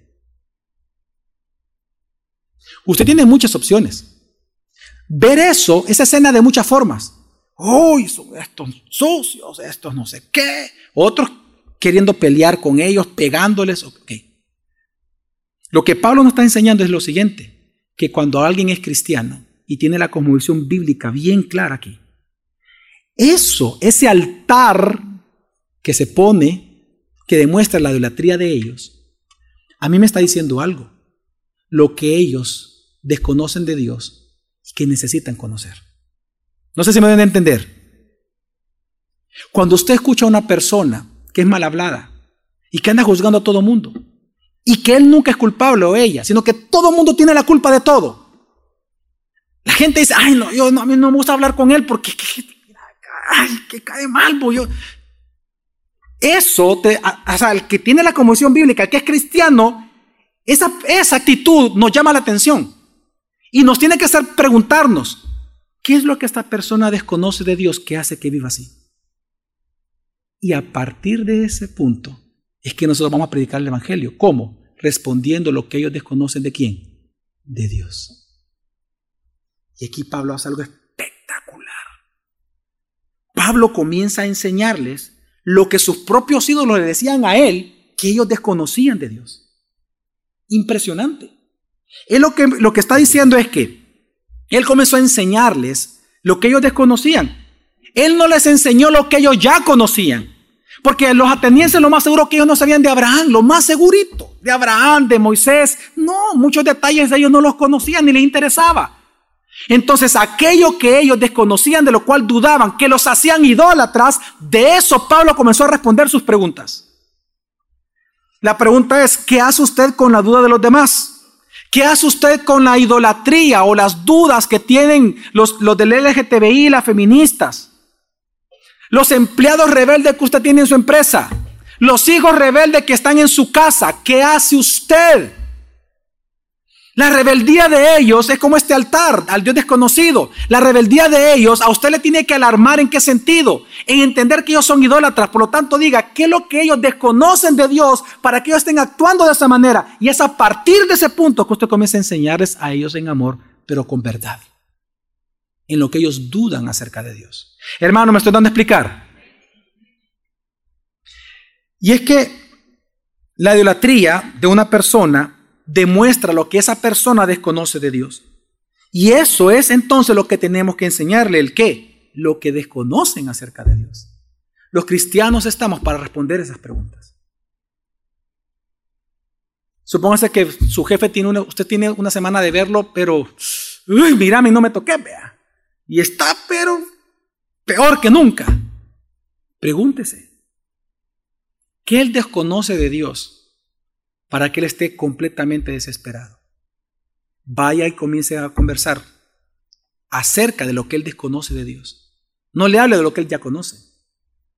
Usted tiene muchas opciones. Ver eso, esa escena de muchas formas. ¡Uy, son estos sucios, estos no sé qué! Otros queriendo pelear con ellos, pegándoles. ok. Lo que Pablo nos está enseñando es lo siguiente, que cuando alguien es cristiano y tiene la cosmovisión bíblica bien clara aquí, eso, ese altar que se pone, que demuestra la idolatría de ellos, a mí me está diciendo algo, lo que ellos desconocen de Dios y que necesitan conocer. No sé si me deben entender. Cuando usted escucha a una persona que es mal hablada y que anda juzgando a todo mundo, y que él nunca es culpable o ella, sino que todo el mundo tiene la culpa de todo. La gente dice, ay, no, yo, no, me gusta hablar con él porque ay, que cae mal. Yo. Eso, te, o sea, el que tiene la conmoción bíblica, el que es cristiano, esa, esa actitud nos llama la atención y nos tiene que hacer preguntarnos, ¿qué es lo que esta persona desconoce de Dios que hace que viva así? Y a partir de ese punto, es que nosotros vamos a predicar el Evangelio. ¿Cómo? Respondiendo lo que ellos desconocen de quién? De Dios. Y aquí Pablo hace algo espectacular. Pablo comienza a enseñarles lo que sus propios ídolos le decían a él que ellos desconocían de Dios. Impresionante. Él lo que, lo que está diciendo es que él comenzó a enseñarles lo que ellos desconocían. Él no les enseñó lo que ellos ya conocían. Porque los atenienses lo más seguro que ellos no sabían de Abraham, lo más segurito, de Abraham, de Moisés. No, muchos detalles de ellos no los conocían ni les interesaba. Entonces aquello que ellos desconocían, de lo cual dudaban, que los hacían idólatras, de eso Pablo comenzó a responder sus preguntas. La pregunta es, ¿qué hace usted con la duda de los demás? ¿Qué hace usted con la idolatría o las dudas que tienen los, los del LGTBI, las feministas? Los empleados rebeldes que usted tiene en su empresa. Los hijos rebeldes que están en su casa. ¿Qué hace usted? La rebeldía de ellos es como este altar al Dios desconocido. La rebeldía de ellos a usted le tiene que alarmar en qué sentido. En entender que ellos son idólatras. Por lo tanto, diga qué es lo que ellos desconocen de Dios para que ellos estén actuando de esa manera. Y es a partir de ese punto que usted comienza a enseñarles a ellos en amor, pero con verdad en lo que ellos dudan acerca de Dios. Hermano, me estoy dando a explicar. Y es que la idolatría de una persona demuestra lo que esa persona desconoce de Dios. Y eso es entonces lo que tenemos que enseñarle, el qué, lo que desconocen acerca de Dios. Los cristianos estamos para responder esas preguntas. Supóngase que su jefe tiene una, usted tiene una semana de verlo, pero, uy, mira, a mí no me toqué, vea. Y está, pero peor que nunca. Pregúntese, ¿qué él desconoce de Dios para que él esté completamente desesperado? Vaya y comience a conversar acerca de lo que él desconoce de Dios. No le hable de lo que él ya conoce,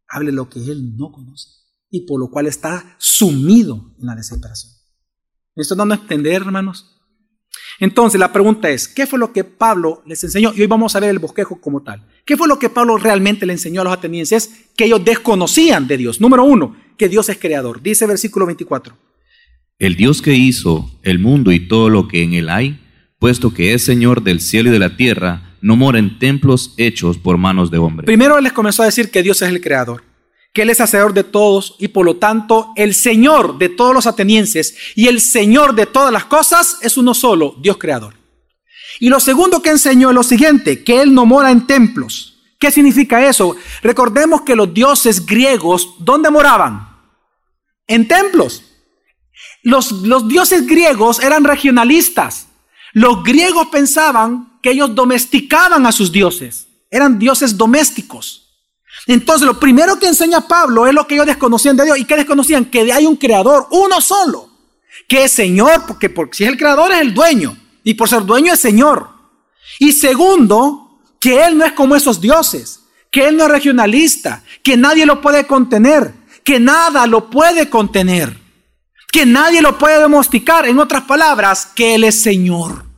hable de lo que él no conoce y por lo cual está sumido en la desesperación. ¿Esto dando a hermanos? Entonces la pregunta es, ¿qué fue lo que Pablo les enseñó? Y hoy vamos a ver el bosquejo como tal. ¿Qué fue lo que Pablo realmente le enseñó a los atenienses? Que ellos desconocían de Dios. Número uno, que Dios es creador. Dice versículo 24. El Dios que hizo el mundo y todo lo que en él hay, puesto que es Señor del cielo y de la tierra, no mora en templos hechos por manos de hombres. Primero les comenzó a decir que Dios es el creador que Él es hacedor de todos y por lo tanto el Señor de todos los atenienses y el Señor de todas las cosas es uno solo, Dios creador. Y lo segundo que enseñó es lo siguiente, que Él no mora en templos. ¿Qué significa eso? Recordemos que los dioses griegos, ¿dónde moraban? En templos. Los, los dioses griegos eran regionalistas. Los griegos pensaban que ellos domesticaban a sus dioses. Eran dioses domésticos. Entonces, lo primero que enseña Pablo es lo que ellos desconocían de Dios. ¿Y que desconocían? Que hay un creador, uno solo, que es Señor, porque, porque si es el creador es el dueño. Y por ser dueño es Señor. Y segundo, que Él no es como esos dioses, que Él no es regionalista, que nadie lo puede contener, que nada lo puede contener, que nadie lo puede domesticar. En otras palabras, que Él es Señor.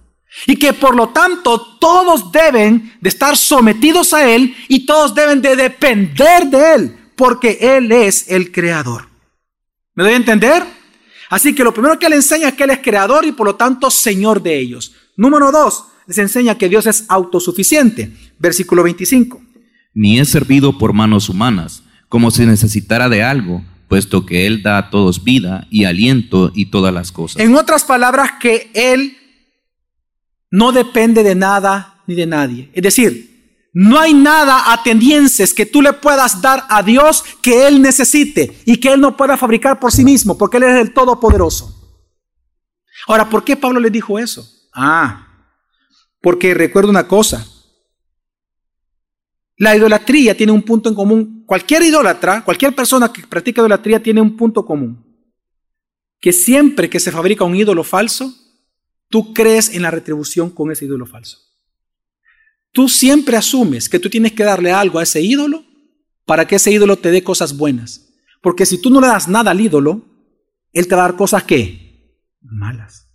Y que por lo tanto todos deben de estar sometidos a Él y todos deben de depender de Él, porque Él es el creador. ¿Me doy a entender? Así que lo primero que le enseña es que Él es creador y por lo tanto Señor de ellos. Número dos, les enseña que Dios es autosuficiente. Versículo 25. Ni es servido por manos humanas, como si necesitara de algo, puesto que Él da a todos vida y aliento y todas las cosas. En otras palabras, que Él no depende de nada ni de nadie. Es decir, no hay nada atenienses que tú le puedas dar a Dios que Él necesite y que Él no pueda fabricar por sí mismo, porque Él es el Todopoderoso. Ahora, ¿por qué Pablo le dijo eso? Ah, porque recuerdo una cosa. La idolatría tiene un punto en común. Cualquier idólatra, cualquier persona que practica idolatría tiene un punto común. Que siempre que se fabrica un ídolo falso, tú crees en la retribución con ese ídolo falso. Tú siempre asumes que tú tienes que darle algo a ese ídolo para que ese ídolo te dé cosas buenas. Porque si tú no le das nada al ídolo, él te va a dar cosas que malas.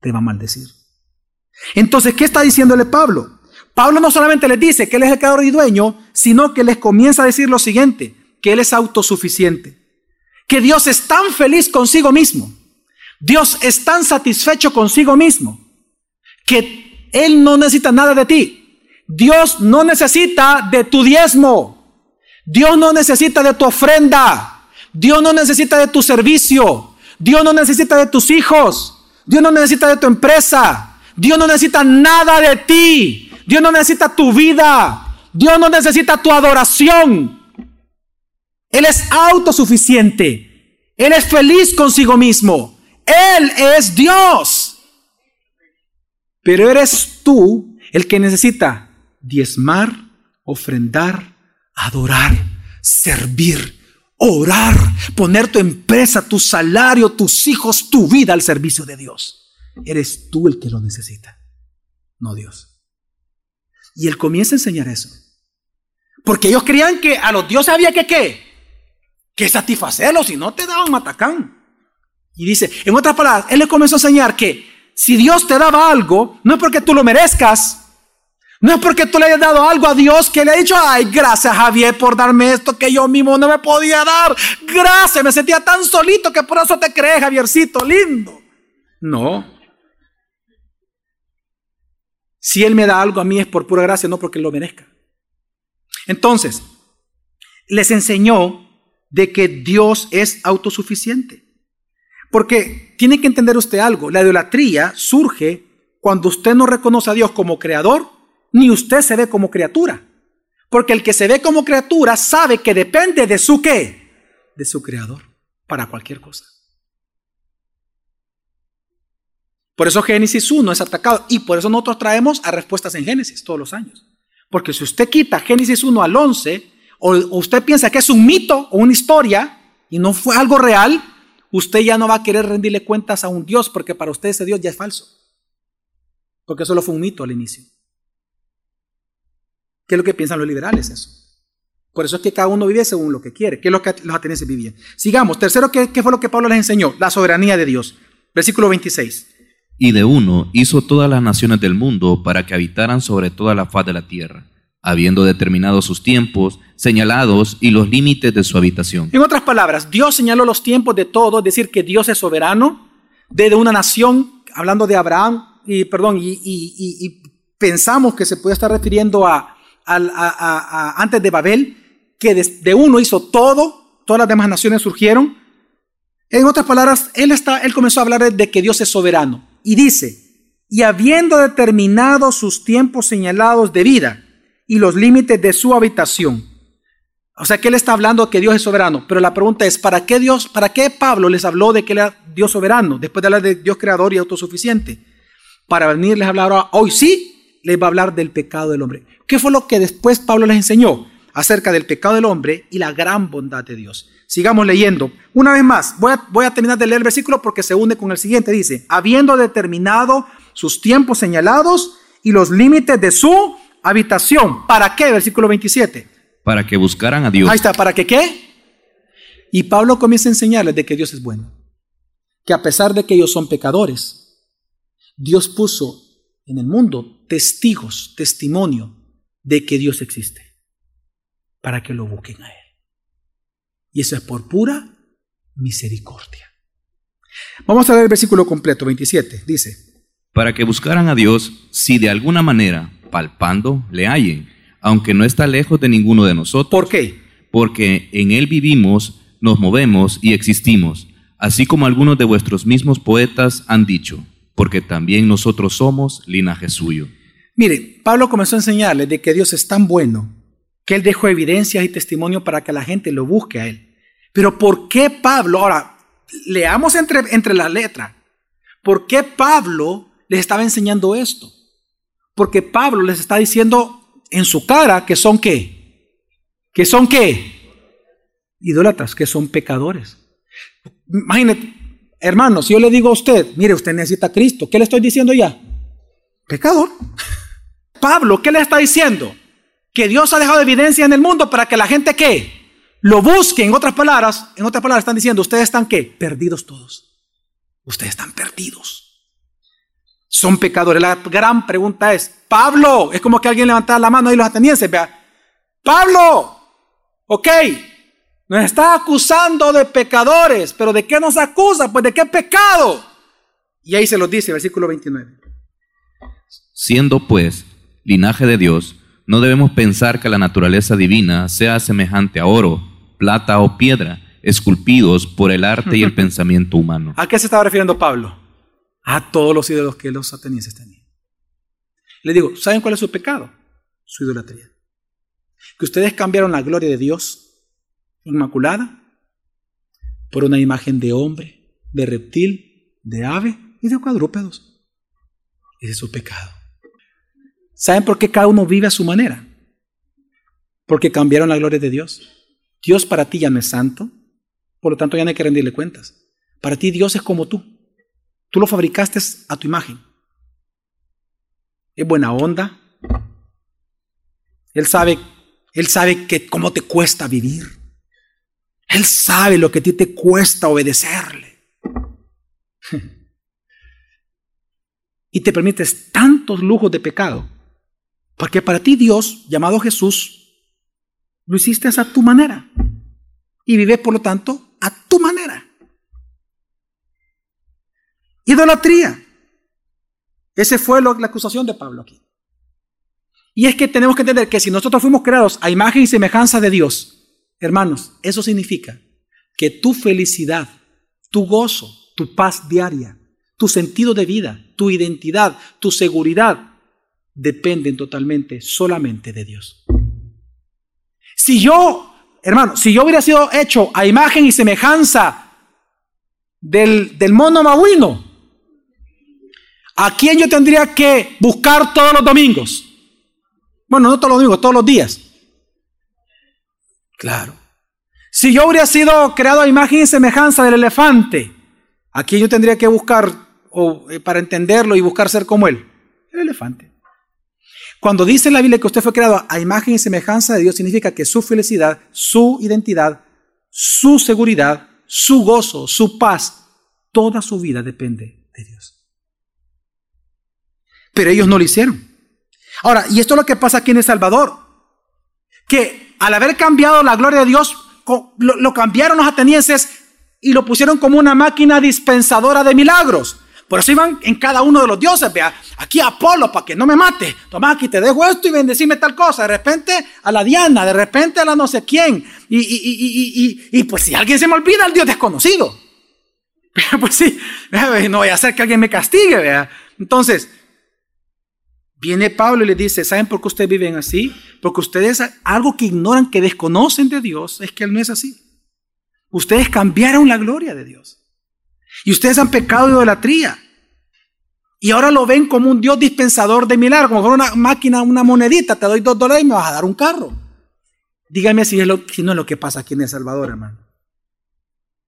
Te va a maldecir. Entonces, ¿qué está diciéndole Pablo? Pablo no solamente les dice que él es el creador y dueño, sino que les comienza a decir lo siguiente, que él es autosuficiente, que Dios es tan feliz consigo mismo Dios es tan satisfecho consigo mismo que Él no necesita nada de ti. Dios no necesita de tu diezmo. Dios no necesita de tu ofrenda. Dios no necesita de tu servicio. Dios no necesita de tus hijos. Dios no necesita de tu empresa. Dios no necesita nada de ti. Dios no necesita tu vida. Dios no necesita tu adoración. Él es autosuficiente. Él es feliz consigo mismo. Él es Dios. Pero eres tú el que necesita diezmar, ofrendar, adorar, servir, orar, poner tu empresa, tu salario, tus hijos, tu vida al servicio de Dios. Eres tú el que lo necesita, no Dios. Y él comienza a enseñar eso. Porque ellos creían que a los dioses había que qué? Que satisfacerlos, si no te daban matacán. Y dice, en otras palabras, Él le comenzó a enseñar que si Dios te daba algo, no es porque tú lo merezcas, no es porque tú le hayas dado algo a Dios que le ha dicho, ay, gracias Javier por darme esto que yo mismo no me podía dar. Gracias, me sentía tan solito que por eso te crees, Javiercito, lindo. No. Si Él me da algo a mí es por pura gracia, no porque lo merezca. Entonces, les enseñó de que Dios es autosuficiente. Porque tiene que entender usted algo, la idolatría surge cuando usted no reconoce a Dios como creador, ni usted se ve como criatura. Porque el que se ve como criatura sabe que depende de su qué, de su creador, para cualquier cosa. Por eso Génesis 1 es atacado y por eso nosotros traemos a respuestas en Génesis todos los años. Porque si usted quita Génesis 1 al 11, o, usted piensa que es un mito o una historia y no fue algo real, usted ya no va a querer rendirle cuentas a un Dios porque para usted ese Dios ya es falso. Porque solo fue un mito al inicio. ¿Qué es lo que piensan los liberales eso? Por eso es que cada uno vive según lo que quiere, que es lo que los atenienses vivían. Sigamos. Tercero, ¿qué, ¿qué, fue lo que Pablo les enseñó? La soberanía de Dios. Versículo 26. Y de uno hizo todas las naciones del mundo para que habitaran sobre toda la faz de la tierra, habiendo determinado sus tiempos, señalados y los límites de su habitación. En otras palabras, Dios señaló los tiempos de todo, es decir, que Dios es soberano, desde una nación, hablando de Abraham, y perdón, y, pensamos que se puede estar refiriendo a antes de Babel, que de, de, uno hizo todo, todas las demás naciones surgieron. En otras palabras, él, está, él comenzó a hablar de que Dios es soberano. Y dice, y habiendo determinado sus tiempos señalados de vida y los límites de su habitación. O sea que él está hablando que Dios es soberano. Pero la pregunta es, ¿para qué Dios, para qué Pablo les habló de que él era Dios soberano, después de hablar de Dios creador y autosuficiente? Para venirles a hablar ahora, hoy sí, les va a hablar del pecado del hombre. ¿Qué fue lo que después Pablo les enseñó? acerca del pecado del hombre y la gran bondad de Dios. Sigamos leyendo. Una vez más, voy a, voy a, terminar de leer el versículo porque se une con el siguiente. Dice, habiendo determinado sus tiempos señalados y los límites de su habitación. ¿Para qué? Versículo 27. Para que buscaran a Dios. Ahí está, ¿para que qué? Y Pablo comienza a enseñarles de que Dios es bueno. Que a pesar de que ellos son pecadores, Dios puso en el mundo testigos, testimonio de que Dios existe para que lo busquen a Él. Y eso es por pura misericordia. Vamos a leer el versículo completo, 27. Dice, para que buscaran a Dios, si de alguna manera, palpando, le hallen, aunque no está lejos de ninguno de nosotros. ¿Por qué? Porque en Él vivimos, nos movemos y existimos, así como algunos de vuestros mismos poetas han dicho, porque también nosotros somos linaje suyo. Mire, Pablo comenzó a enseñarle de que Dios es tan bueno que él dejó evidencias y testimonio para que la gente lo busque a él. Pero ¿por qué Pablo? Ahora, leamos entre, entre las letras. ¿Por qué Pablo les estaba enseñando esto? Porque Pablo les está diciendo en su cara que son qué? Que son qué? Idólatras, que son pecadores. Imagínate, hermano, si yo le digo a usted, mire, usted necesita Cristo, ¿qué le estoy diciendo ya? Pecador. Pablo, ¿qué le está diciendo? que Dios ha dejado evidencia en el mundo para que la gente que lo busque. En otras palabras, en otras palabras están diciendo, ustedes están qué? Perdidos todos. Ustedes están perdidos. Son pecadores. La gran pregunta es, Pablo, es como que alguien levantara la mano y los atenienses, vea, Pablo, ok, nos está acusando de pecadores, pero ¿de qué nos acusa? Pues de qué pecado. Y ahí se los dice, versículo 29. Siendo pues linaje de Dios, no debemos pensar que la naturaleza divina sea semejante a oro, plata o piedra, esculpidos por el arte y el pensamiento humano. ¿A qué se estaba refiriendo Pablo? A todos los ídolos que los atenienses tenían. Le digo, ¿saben cuál es su pecado? Su idolatría. Que ustedes cambiaron la gloria de Dios inmaculada por una imagen de hombre, de reptil, de ave y de cuadrúpedos. Ese es su pecado. ¿Saben por qué cada uno vive a su manera? Porque cambiaron la gloria de Dios. Dios para ti ya no es santo, por lo tanto ya no hay que rendirle cuentas. Para ti Dios es como tú. Tú lo fabricaste a tu imagen. Es buena onda. Él sabe, él sabe que cómo te cuesta vivir. Él sabe lo que a ti te cuesta obedecerle. y te permites tantos lujos de pecado porque para ti Dios, llamado Jesús, lo hiciste a tu manera. Y vive, por lo tanto, a tu manera. Idolatría. Esa fue la acusación de Pablo aquí. Y es que tenemos que entender que si nosotros fuimos creados a imagen y semejanza de Dios, hermanos, eso significa que tu felicidad, tu gozo, tu paz diaria, tu sentido de vida, tu identidad, tu seguridad, dependen totalmente solamente de Dios. Si yo, hermano, si yo hubiera sido hecho a imagen y semejanza del, del mono mahuino, ¿a quién yo tendría que buscar todos los domingos? Bueno, no todos los domingos, todos los días. Claro. Si yo hubiera sido creado a imagen y semejanza del elefante, aquí yo tendría que buscar, eh, para entenderlo y buscar ser como él, el elefante. Cuando dice la Biblia que usted fue creado a imagen y semejanza de Dios, significa que su felicidad, su identidad, su seguridad, su gozo, su paz, toda su vida depende. Pero ellos no lo hicieron. Ahora, y esto es lo que pasa aquí en El Salvador, que al haber cambiado la gloria de Dios, lo, cambiaron los atenienses y lo pusieron como una máquina dispensadora de milagros. Por eso iban en cada uno de los dioses, vea, aquí Apolo para que no me mate, toma aquí te dejo esto y bendecime tal cosa, de repente a la Diana, de repente a la no sé quién, y, y pues si alguien se me olvida, el Dios desconocido. pues sí, no voy a hacer que alguien me castigue, vea. Entonces, Viene Pablo y le dice, ¿saben por qué ustedes viven así? Porque ustedes algo que ignoran, que desconocen de Dios, es que Él no es así. Ustedes cambiaron la gloria de Dios. Y ustedes han pecado de idolatría. Y ahora lo ven como un Dios dispensador de milagros, como una máquina, una monedita, te doy dos dólares y me vas a dar un carro. Dígame si, lo, si no es lo que pasa aquí en El Salvador, hermano.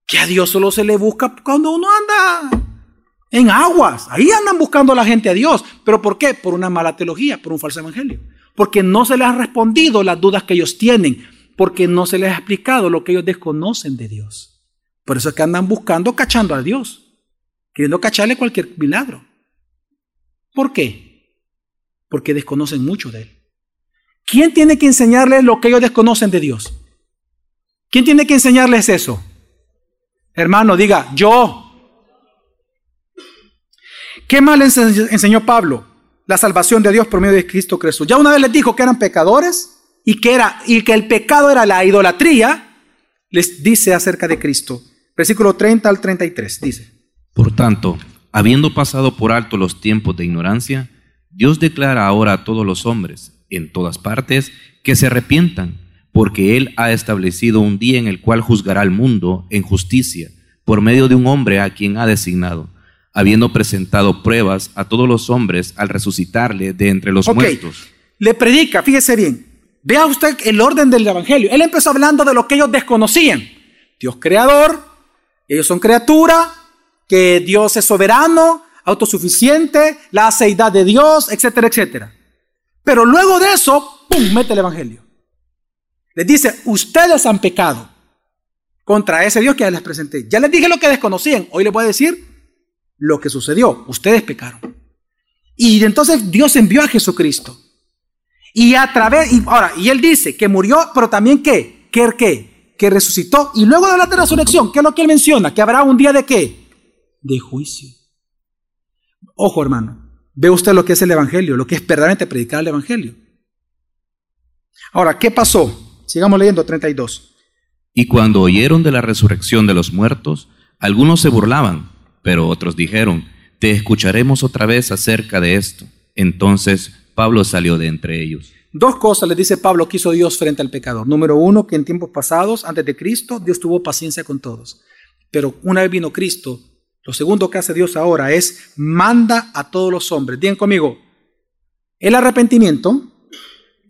Que a Dios solo se le busca cuando uno anda en aguas. Ahí andan buscando a la gente a Dios. ¿Pero por qué? Por una mala teología, por un falso evangelio. Porque no se les ha respondido las dudas que ellos tienen. Porque no se les ha explicado lo que ellos desconocen de Dios. Por eso es que andan buscando, cachando a Dios. Queriendo cacharle cualquier milagro. ¿Por qué? Porque desconocen mucho de Él. ¿Quién tiene que enseñarles lo que ellos desconocen de Dios? ¿Quién tiene que enseñarles eso? Hermano, diga, yo. ¿Qué más les enseñó Pablo? La salvación de Dios por medio de Cristo Jesús. Ya una vez les dijo que eran pecadores y que, era, y que el pecado era la idolatría, les dice acerca de Cristo. Versículo 30 al 33 dice. Por tanto, habiendo pasado por alto los tiempos de ignorancia, Dios declara ahora a todos los hombres, en todas partes, que se arrepientan, porque Él ha establecido un día en el cual juzgará al mundo en justicia, por medio de un hombre a quien ha designado habiendo presentado pruebas a todos los hombres al resucitarle de entre los muertos. Le predica, fíjese bien. Vea usted el orden del Evangelio. Él empezó hablando de lo que ellos desconocían. Dios creador, ellos son criatura, que Dios es soberano, autosuficiente, la aceidad de Dios, etcétera, etcétera. Pero luego de eso, ¡pum!, mete el Evangelio. Les dice, ustedes han pecado contra ese Dios que ya les presenté. Ya les dije lo que desconocían. Hoy les voy a decir lo que sucedió. Ustedes pecaron. Y entonces Dios envió a Jesucristo. Y a través, y ahora, y él dice que murió, pero también que, que, que, que resucitó. Y luego de la resurrección, ¿qué es lo que él menciona? Que habrá un día de qué? De juicio. Ojo, hermano. Ve usted lo que es el Evangelio, lo que es verdaderamente predicar el Evangelio. Ahora, ¿qué pasó? Sigamos leyendo 32. Y cuando oyeron de la resurrección de los muertos, algunos se burlaban pero otros dijeron, te escucharemos otra vez acerca de esto. Entonces Pablo salió de entre ellos. Dos cosas le dice Pablo que hizo Dios frente al pecador. Número uno, que en tiempos pasados, antes de Cristo, Dios tuvo paciencia con todos. Pero una vez vino Cristo, lo segundo que hace Dios ahora es manda a todos los hombres. Digan conmigo, el arrepentimiento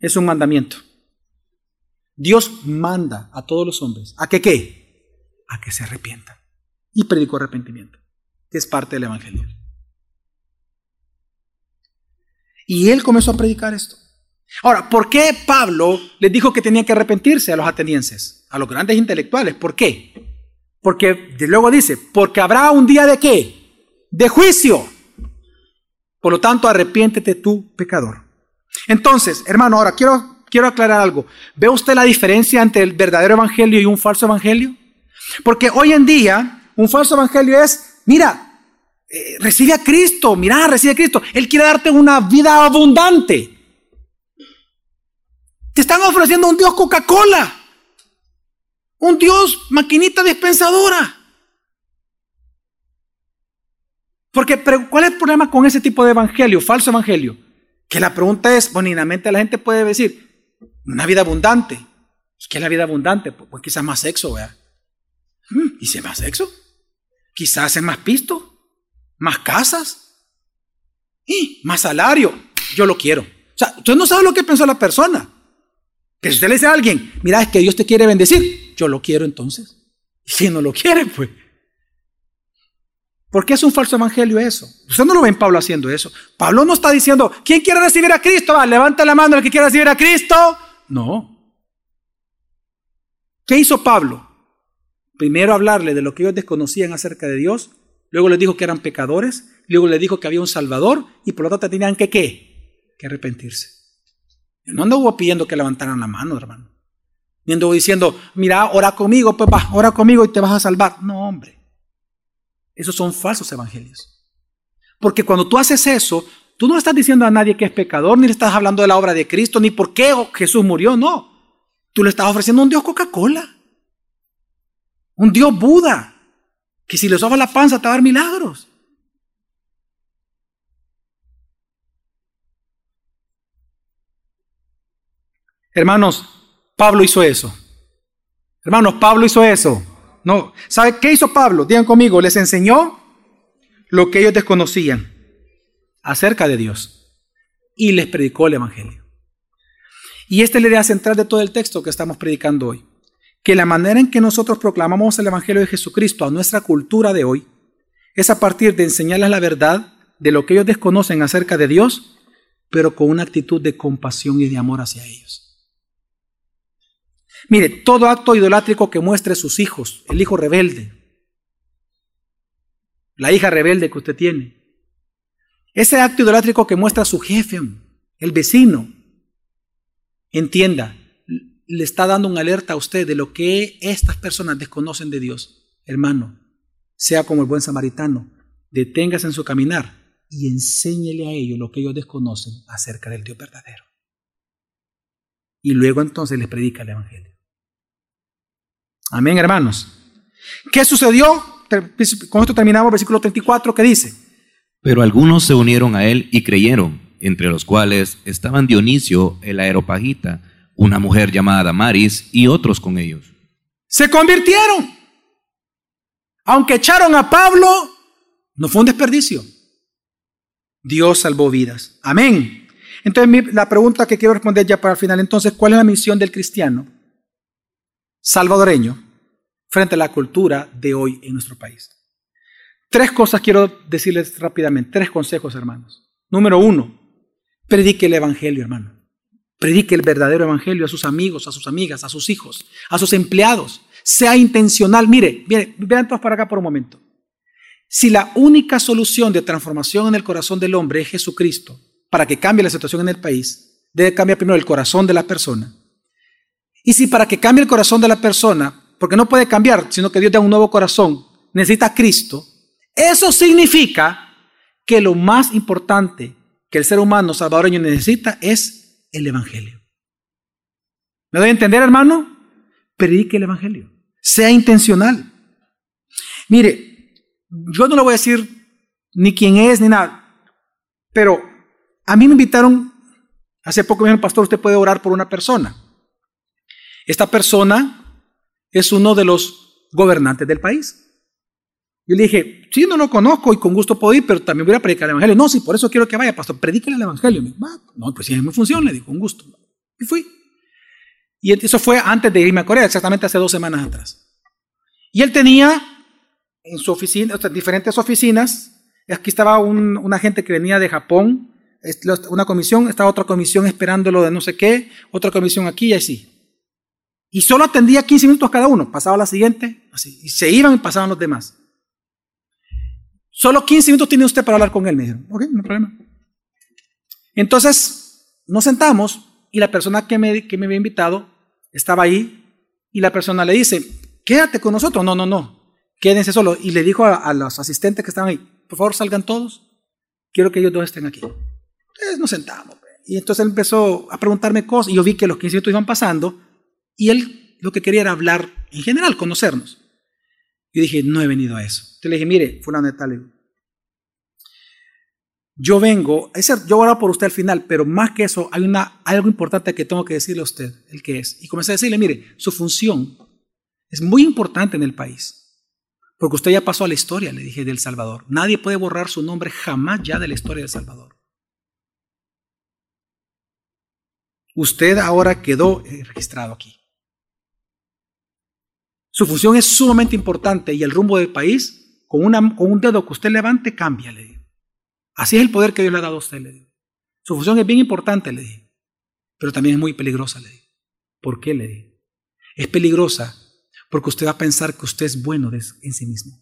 es un mandamiento. Dios manda a todos los hombres. ¿A que qué? A que se arrepientan. Y predicó arrepentimiento que es parte del Evangelio. Y él comenzó a predicar esto. Ahora, ¿por qué Pablo les dijo que tenían que arrepentirse a los atenienses, a los grandes intelectuales? ¿Por qué? Porque luego dice, porque habrá un día de qué? De juicio. Por lo tanto, arrepiéntete tú, pecador. Entonces, hermano, ahora quiero, quiero aclarar algo. ¿Ve usted la diferencia entre el verdadero evangelio y un falso evangelio? Porque hoy en día, un falso evangelio es Mira, eh, recibe a Cristo, mira, recibe a Cristo. Él quiere darte una vida abundante. Te están ofreciendo un Dios Coca-Cola, un Dios maquinita dispensadora. Porque, ¿cuál es el problema con ese tipo de evangelio, falso evangelio? Que la pregunta es, bonitamente la gente puede decir, una vida abundante. ¿Qué es la vida abundante? Pues, pues quizás más sexo, ¿verdad? Mm, ¿Y si más sexo? Quizás en más pisto, más casas, y más salario. Yo lo quiero. O sea, usted no sabe lo que pensó la persona. Que si usted le dice a alguien, mira, es que Dios te quiere bendecir, yo lo quiero entonces. Y si no lo quiere, pues. ¿Por qué es un falso evangelio eso? Usted no lo ve en Pablo haciendo eso. Pablo no está diciendo, ¿quién quiere recibir a Cristo? Va, levanta la mano el que quiera recibir a Cristo. No. ¿Qué hizo Pablo? Primero hablarle de lo que ellos desconocían acerca de Dios, luego les dijo que eran pecadores, luego les dijo que había un Salvador y por lo tanto tenían que qué? Que arrepentirse. no anduvo pidiendo que levantaran la mano, hermano. Ni anduvo diciendo, mira, ora conmigo, pues ora conmigo y te vas a salvar. No, hombre. Esos son falsos evangelios. Porque cuando tú haces eso, tú no estás diciendo a nadie que es pecador, ni le estás hablando de la obra de Cristo, ni por qué Jesús murió, no. Tú le estás ofreciendo a un Dios Coca-Cola. Un Dios Buda. Que si le soba la panza te va a dar milagros. Hermanos, Pablo hizo eso. Hermanos, Pablo hizo eso. No, ¿sabe qué hizo Pablo? Digan conmigo, les enseñó lo que ellos desconocían acerca de Dios y les predicó el Evangelio. Y esta es la idea central de todo el texto que estamos predicando hoy, que la manera en que nosotros proclamamos el Evangelio de Jesucristo a nuestra cultura de hoy es a partir de enseñarles la verdad de lo que ellos desconocen acerca de Dios, pero con una actitud de compasión y de amor hacia ellos. Mire, todo acto idolátrico que muestre sus hijos, el hijo rebelde, la hija rebelde que usted tiene, ese acto idolátrico que muestra su jefe, el vecino, entienda, le está dando una alerta a usted de lo que estas personas desconocen de Dios. Hermano, sea como el buen samaritano, deténgase en su caminar y enséñele a ellos lo que ellos desconocen acerca del Dios verdadero. Y luego entonces les predica el Evangelio. Amén, hermanos. ¿Qué sucedió? Con esto terminamos versículo 34 que dice. Pero algunos se unieron a él y creyeron, entre los cuales estaban Dionisio el aeropagita, una mujer llamada Damaris y otros con ellos. Se convirtieron. Aunque echaron a Pablo, no fue un desperdicio. Dios salvó vidas. Amén. Entonces la pregunta que quiero responder ya para el final, entonces, ¿cuál es la misión del cristiano? salvadoreño frente a la cultura de hoy en nuestro país. Tres cosas quiero decirles rápidamente, tres consejos, hermanos. Número uno, predique el Evangelio, hermano. Predique el verdadero Evangelio a sus amigos, a sus amigas, a sus hijos, a sus empleados. Sea intencional. Mire, mire, vean todos para acá por un momento. Si la única solución de transformación en el corazón del hombre es Jesucristo, para que cambie la situación en el país, debe cambiar primero el corazón de la persona. Y si para que cambie el corazón de la persona, porque no puede cambiar, sino que Dios da un nuevo corazón, necesita a Cristo, eso significa que lo más importante que el ser humano salvadoreño necesita el Evangelio. ¿Me doy a entender, hermano? Predique el Evangelio. Sea intencional. Mire, yo no le voy a decir ni quién es ni nada, pero a mí me invitaron, hace poco me dijeron, pastor, usted puede orar por una persona. Esta persona es uno de los gobernantes del país. Yo le dije, sí, no lo conozco y con gusto puedo ir, pero también voy a predicar el Evangelio. No, sí, por eso quiero que vaya, pastor, predíquele el Evangelio. No, pues sí, es mi función, le digo, con gusto. Y fui. Y eso fue antes de irme a Corea, exactamente hace dos semanas atrás. Y él tenía en su oficina, o sea, diferentes oficinas. Aquí estaba un, una gente que venía de Japón, una comisión, estaba otra comisión esperándolo de no sé qué, otra comisión aquí y así. Y solo atendía 15 minutos cada uno. Pasaba la siguiente, así. Y se iban y pasaban los demás. Solo 15 minutos tiene usted para hablar con él, me dijeron. Ok, no hay problema. Entonces, nos sentamos y la persona que me, había invitado estaba ahí y la persona le dice, quédate con nosotros. No, no, no, quédense solo. Y le dijo a, los asistentes que estaban ahí, por favor salgan todos, quiero que ellos dos estén aquí. Entonces nos sentamos. Y entonces él empezó a preguntarme cosas y yo vi que los 15 minutos iban pasando y él lo que quería era hablar en general, conocernos. Yo dije, no he venido a eso. Entonces le dije, mire, fulano de tal, yo vengo, yo voy a por usted al final, pero más que eso, hay una, algo importante que tengo que decirle a usted, el que es. Y comencé a decirle, mire, su función es muy importante en el país, porque usted ya pasó a la historia, le dije, del Salvador. Nadie puede borrar su nombre jamás ya de la historia del Salvador. usted ahora quedó eh, registrado aquí. Su función es sumamente importante y el rumbo del país, con, un dedo que usted levante, cambia, le digo. Así es el poder que Dios le ha dado a usted, le digo. Su función es bien importante, le digo, pero también es muy peligrosa, le digo. ¿Por qué, le digo? Es peligrosa porque usted va a pensar que usted es bueno en sí mismo.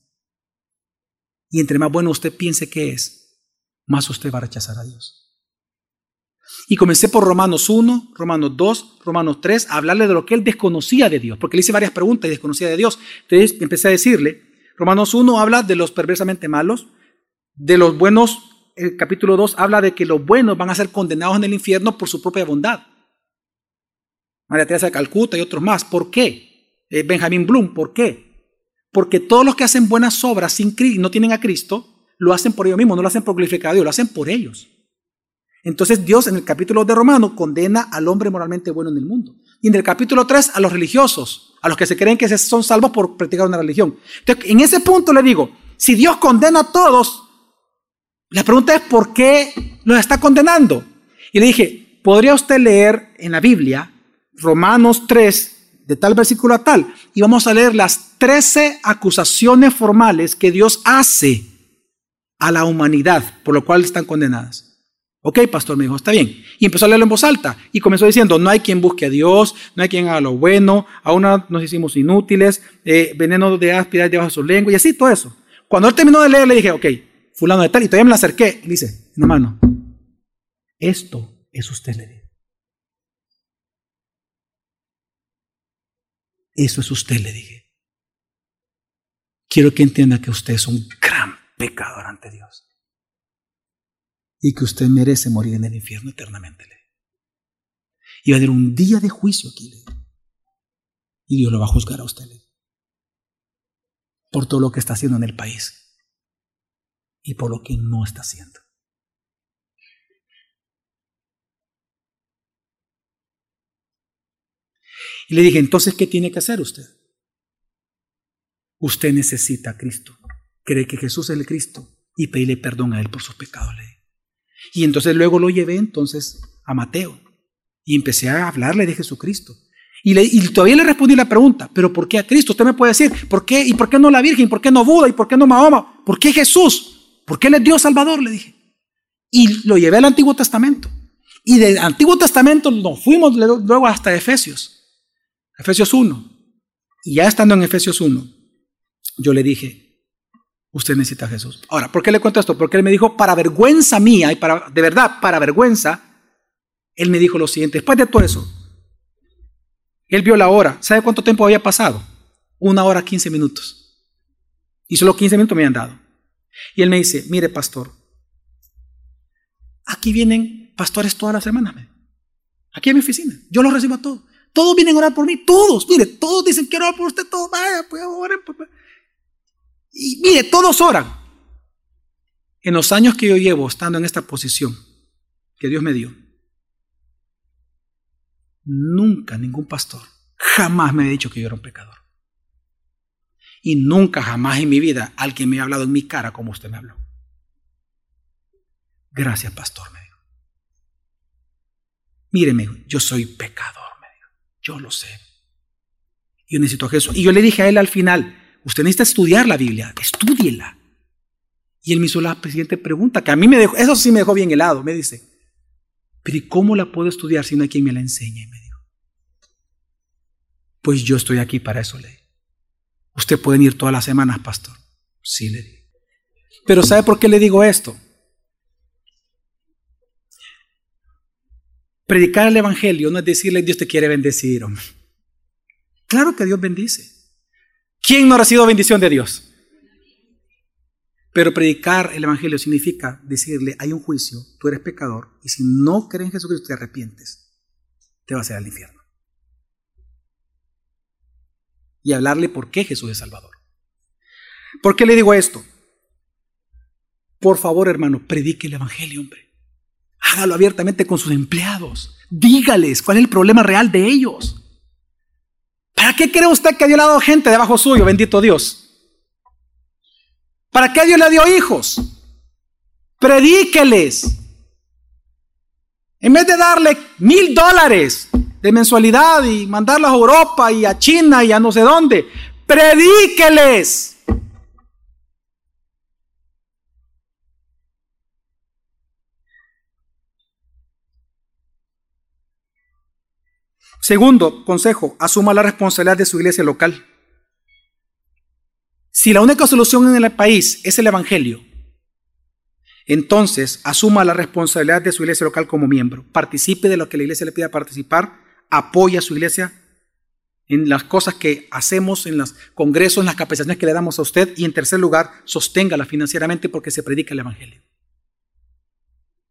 Y entre más bueno usted piense que es, más usted va a rechazar a Dios. Y comencé por Romanos 1, Romanos 2, Romanos 3, a hablarle de lo que él desconocía de Dios, porque le hice varias preguntas y desconocía de Dios. Entonces empecé a decirle, Romanos 1 habla de los perversamente malos, de los buenos, el capítulo 2 habla de que los buenos van a ser condenados en el infierno por su propia bondad. María Teresa de Calcuta y otros más. ¿Por qué? Eh, Benjamín Bloom, ¿por qué? Porque todos los que hacen buenas obras sin y no tienen a Cristo, lo hacen por ellos mismos, no lo hacen por glorificar a Dios, lo hacen por ellos. Entonces Dios en el capítulo de Romano condena al hombre moralmente bueno en el mundo. Y en el capítulo 3 a los religiosos, a los que se creen que son salvos por practicar una religión. Entonces, en ese punto le digo, si Dios condena a todos, la pregunta es ¿por qué los está condenando? Y le dije, ¿podría usted leer en la Biblia Romanos 3, de tal versículo a tal? Y vamos a leer las 13 acusaciones formales que Dios hace a la humanidad, por lo cual están condenadas. Ok, pastor, me dijo, está bien. Y empezó a leerlo en voz alta. Y comenzó diciendo, no hay quien busque a Dios, no hay quien haga lo bueno, aún nos hicimos inútiles, eh, veneno de áspida debajo de su lengua, y así todo eso. Cuando él terminó de leer, le dije, ok, fulano de tal, y todavía me la acerqué. Y dice, en la mano, esto es usted, le dije. Eso es usted, le dije. Quiero que entienda que usted es un gran pecador ante Dios y que usted merece morir en el infierno eternamente. Y va a haber un día de juicio aquí. Y Dios lo va a juzgar a usted. Por todo lo que está haciendo en el país. Y por lo que no está haciendo. Y le dije, entonces, ¿qué tiene que hacer usted? Usted necesita a Cristo. Cree que Jesús es el Cristo y pedirle perdón a Él por sus pecados. Y entonces luego lo llevé entonces a Mateo y empecé a hablarle de Jesucristo. Y, le, todavía le respondí la pregunta, pero ¿por qué a Cristo? Usted me puede decir, ¿por qué? ¿Y por qué no la Virgen? ¿Por qué no Buda? ¿Y por qué no Mahoma? ¿Por qué Jesús? ¿Por qué Él es Dios Salvador? Le dije. Y lo llevé al Antiguo Testamento. Y del Antiguo Testamento nos fuimos luego hasta Efesios. Efesios 1. Y ya estando en Efesios 1, yo le dije, Usted necesita a Jesús. Ahora, ¿por qué le cuento esto? Porque él me dijo, para vergüenza mía y para, de verdad, para vergüenza, él me dijo lo siguiente, después de todo eso, él vio la hora. ¿Sabe cuánto tiempo había pasado? Una hora, quince minutos. Y solo quince minutos me habían dado. Y él me dice, mire, pastor, aquí vienen pastores todas las semanas. Aquí en mi oficina. Yo los recibo a todos. Todos vienen a orar por mí. Todos. Mire, todos dicen, quiero orar por usted. Todos, vaya, pues oren. Pues, pues". Y mire, todos oran. En los años que yo llevo estando en esta posición que Dios me dio, nunca ningún pastor jamás me ha dicho que yo era un pecador. Y nunca jamás en mi vida alguien me ha hablado en mi cara como usted me habló. Gracias, pastor, me dijo. Míreme, yo soy pecador, me dijo. Yo lo sé. Yo necesito a Jesús. Y yo le dije a él al final, Usted necesita estudiar la Biblia, estúdiela. Y él me hizo la siguiente pregunta, que a mí me dejó, eso sí me dejó bien helado, me dice, pero ¿y cómo la puedo estudiar si no hay quien me la enseñe? Me dijo, pues yo estoy aquí para eso, le Usted puede ir todas las semanas, pastor. Sí, le digo. Pero ¿sabe por qué le digo esto? Predicar el Evangelio no es decirle Dios te quiere bendecir. Claro que Dios bendice. ¿Quién no ha recibido bendición de Dios? Pero predicar el Evangelio significa decirle, hay un juicio, tú eres pecador, y si no crees en Jesucristo te arrepientes, te vas a ir al infierno. Y hablarle por qué Jesús es Salvador. ¿Por qué le digo esto? Por favor, hermano, predique el Evangelio, hombre. Hágalo abiertamente con sus empleados. Dígales cuál es el problema real de ellos. ¿Para qué cree usted que Dios le ha dado gente debajo suyo? Bendito Dios. ¿Para qué Dios le dio hijos? Predíqueles. En vez de darle mil dólares de mensualidad y mandarlos a Europa y a China y a no sé dónde, predíqueles. Segundo consejo, asuma la responsabilidad de su iglesia local. Si la única solución en el país es el Evangelio, entonces asuma la responsabilidad de su iglesia local como miembro. Participe de lo que la iglesia le pida participar, apoya a su iglesia en las cosas que hacemos, en los congresos, en las capacitaciones que le damos a usted y en tercer lugar, sosténgala financieramente porque se predica el Evangelio.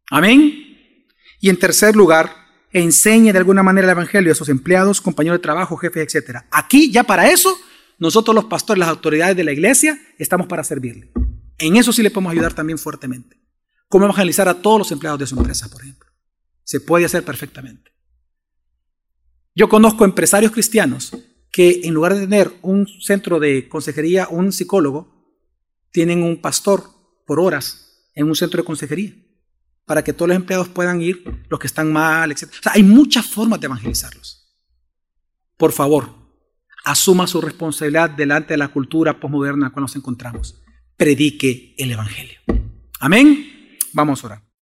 Amén. Y en tercer lugar, enseñe de alguna manera el Evangelio a sus empleados, compañeros de trabajo, jefes, etc. Aquí ya para eso, nosotros los pastores, las autoridades de la iglesia, estamos para servirle. En eso sí le podemos ayudar también fuertemente. ¿Cómo evangelizar a todos los empleados de su empresa, por ejemplo? Se puede hacer perfectamente. Yo conozco empresarios cristianos que en lugar de tener un centro de consejería, un psicólogo, tienen un pastor por horas en un centro de consejería para que todos los empleados puedan ir, los que están mal, etc. O sea, hay muchas formas de evangelizarlos. Por favor, asuma su responsabilidad delante de la cultura posmoderna con la que nos encontramos. Predique el Evangelio. Amén. Vamos a orar.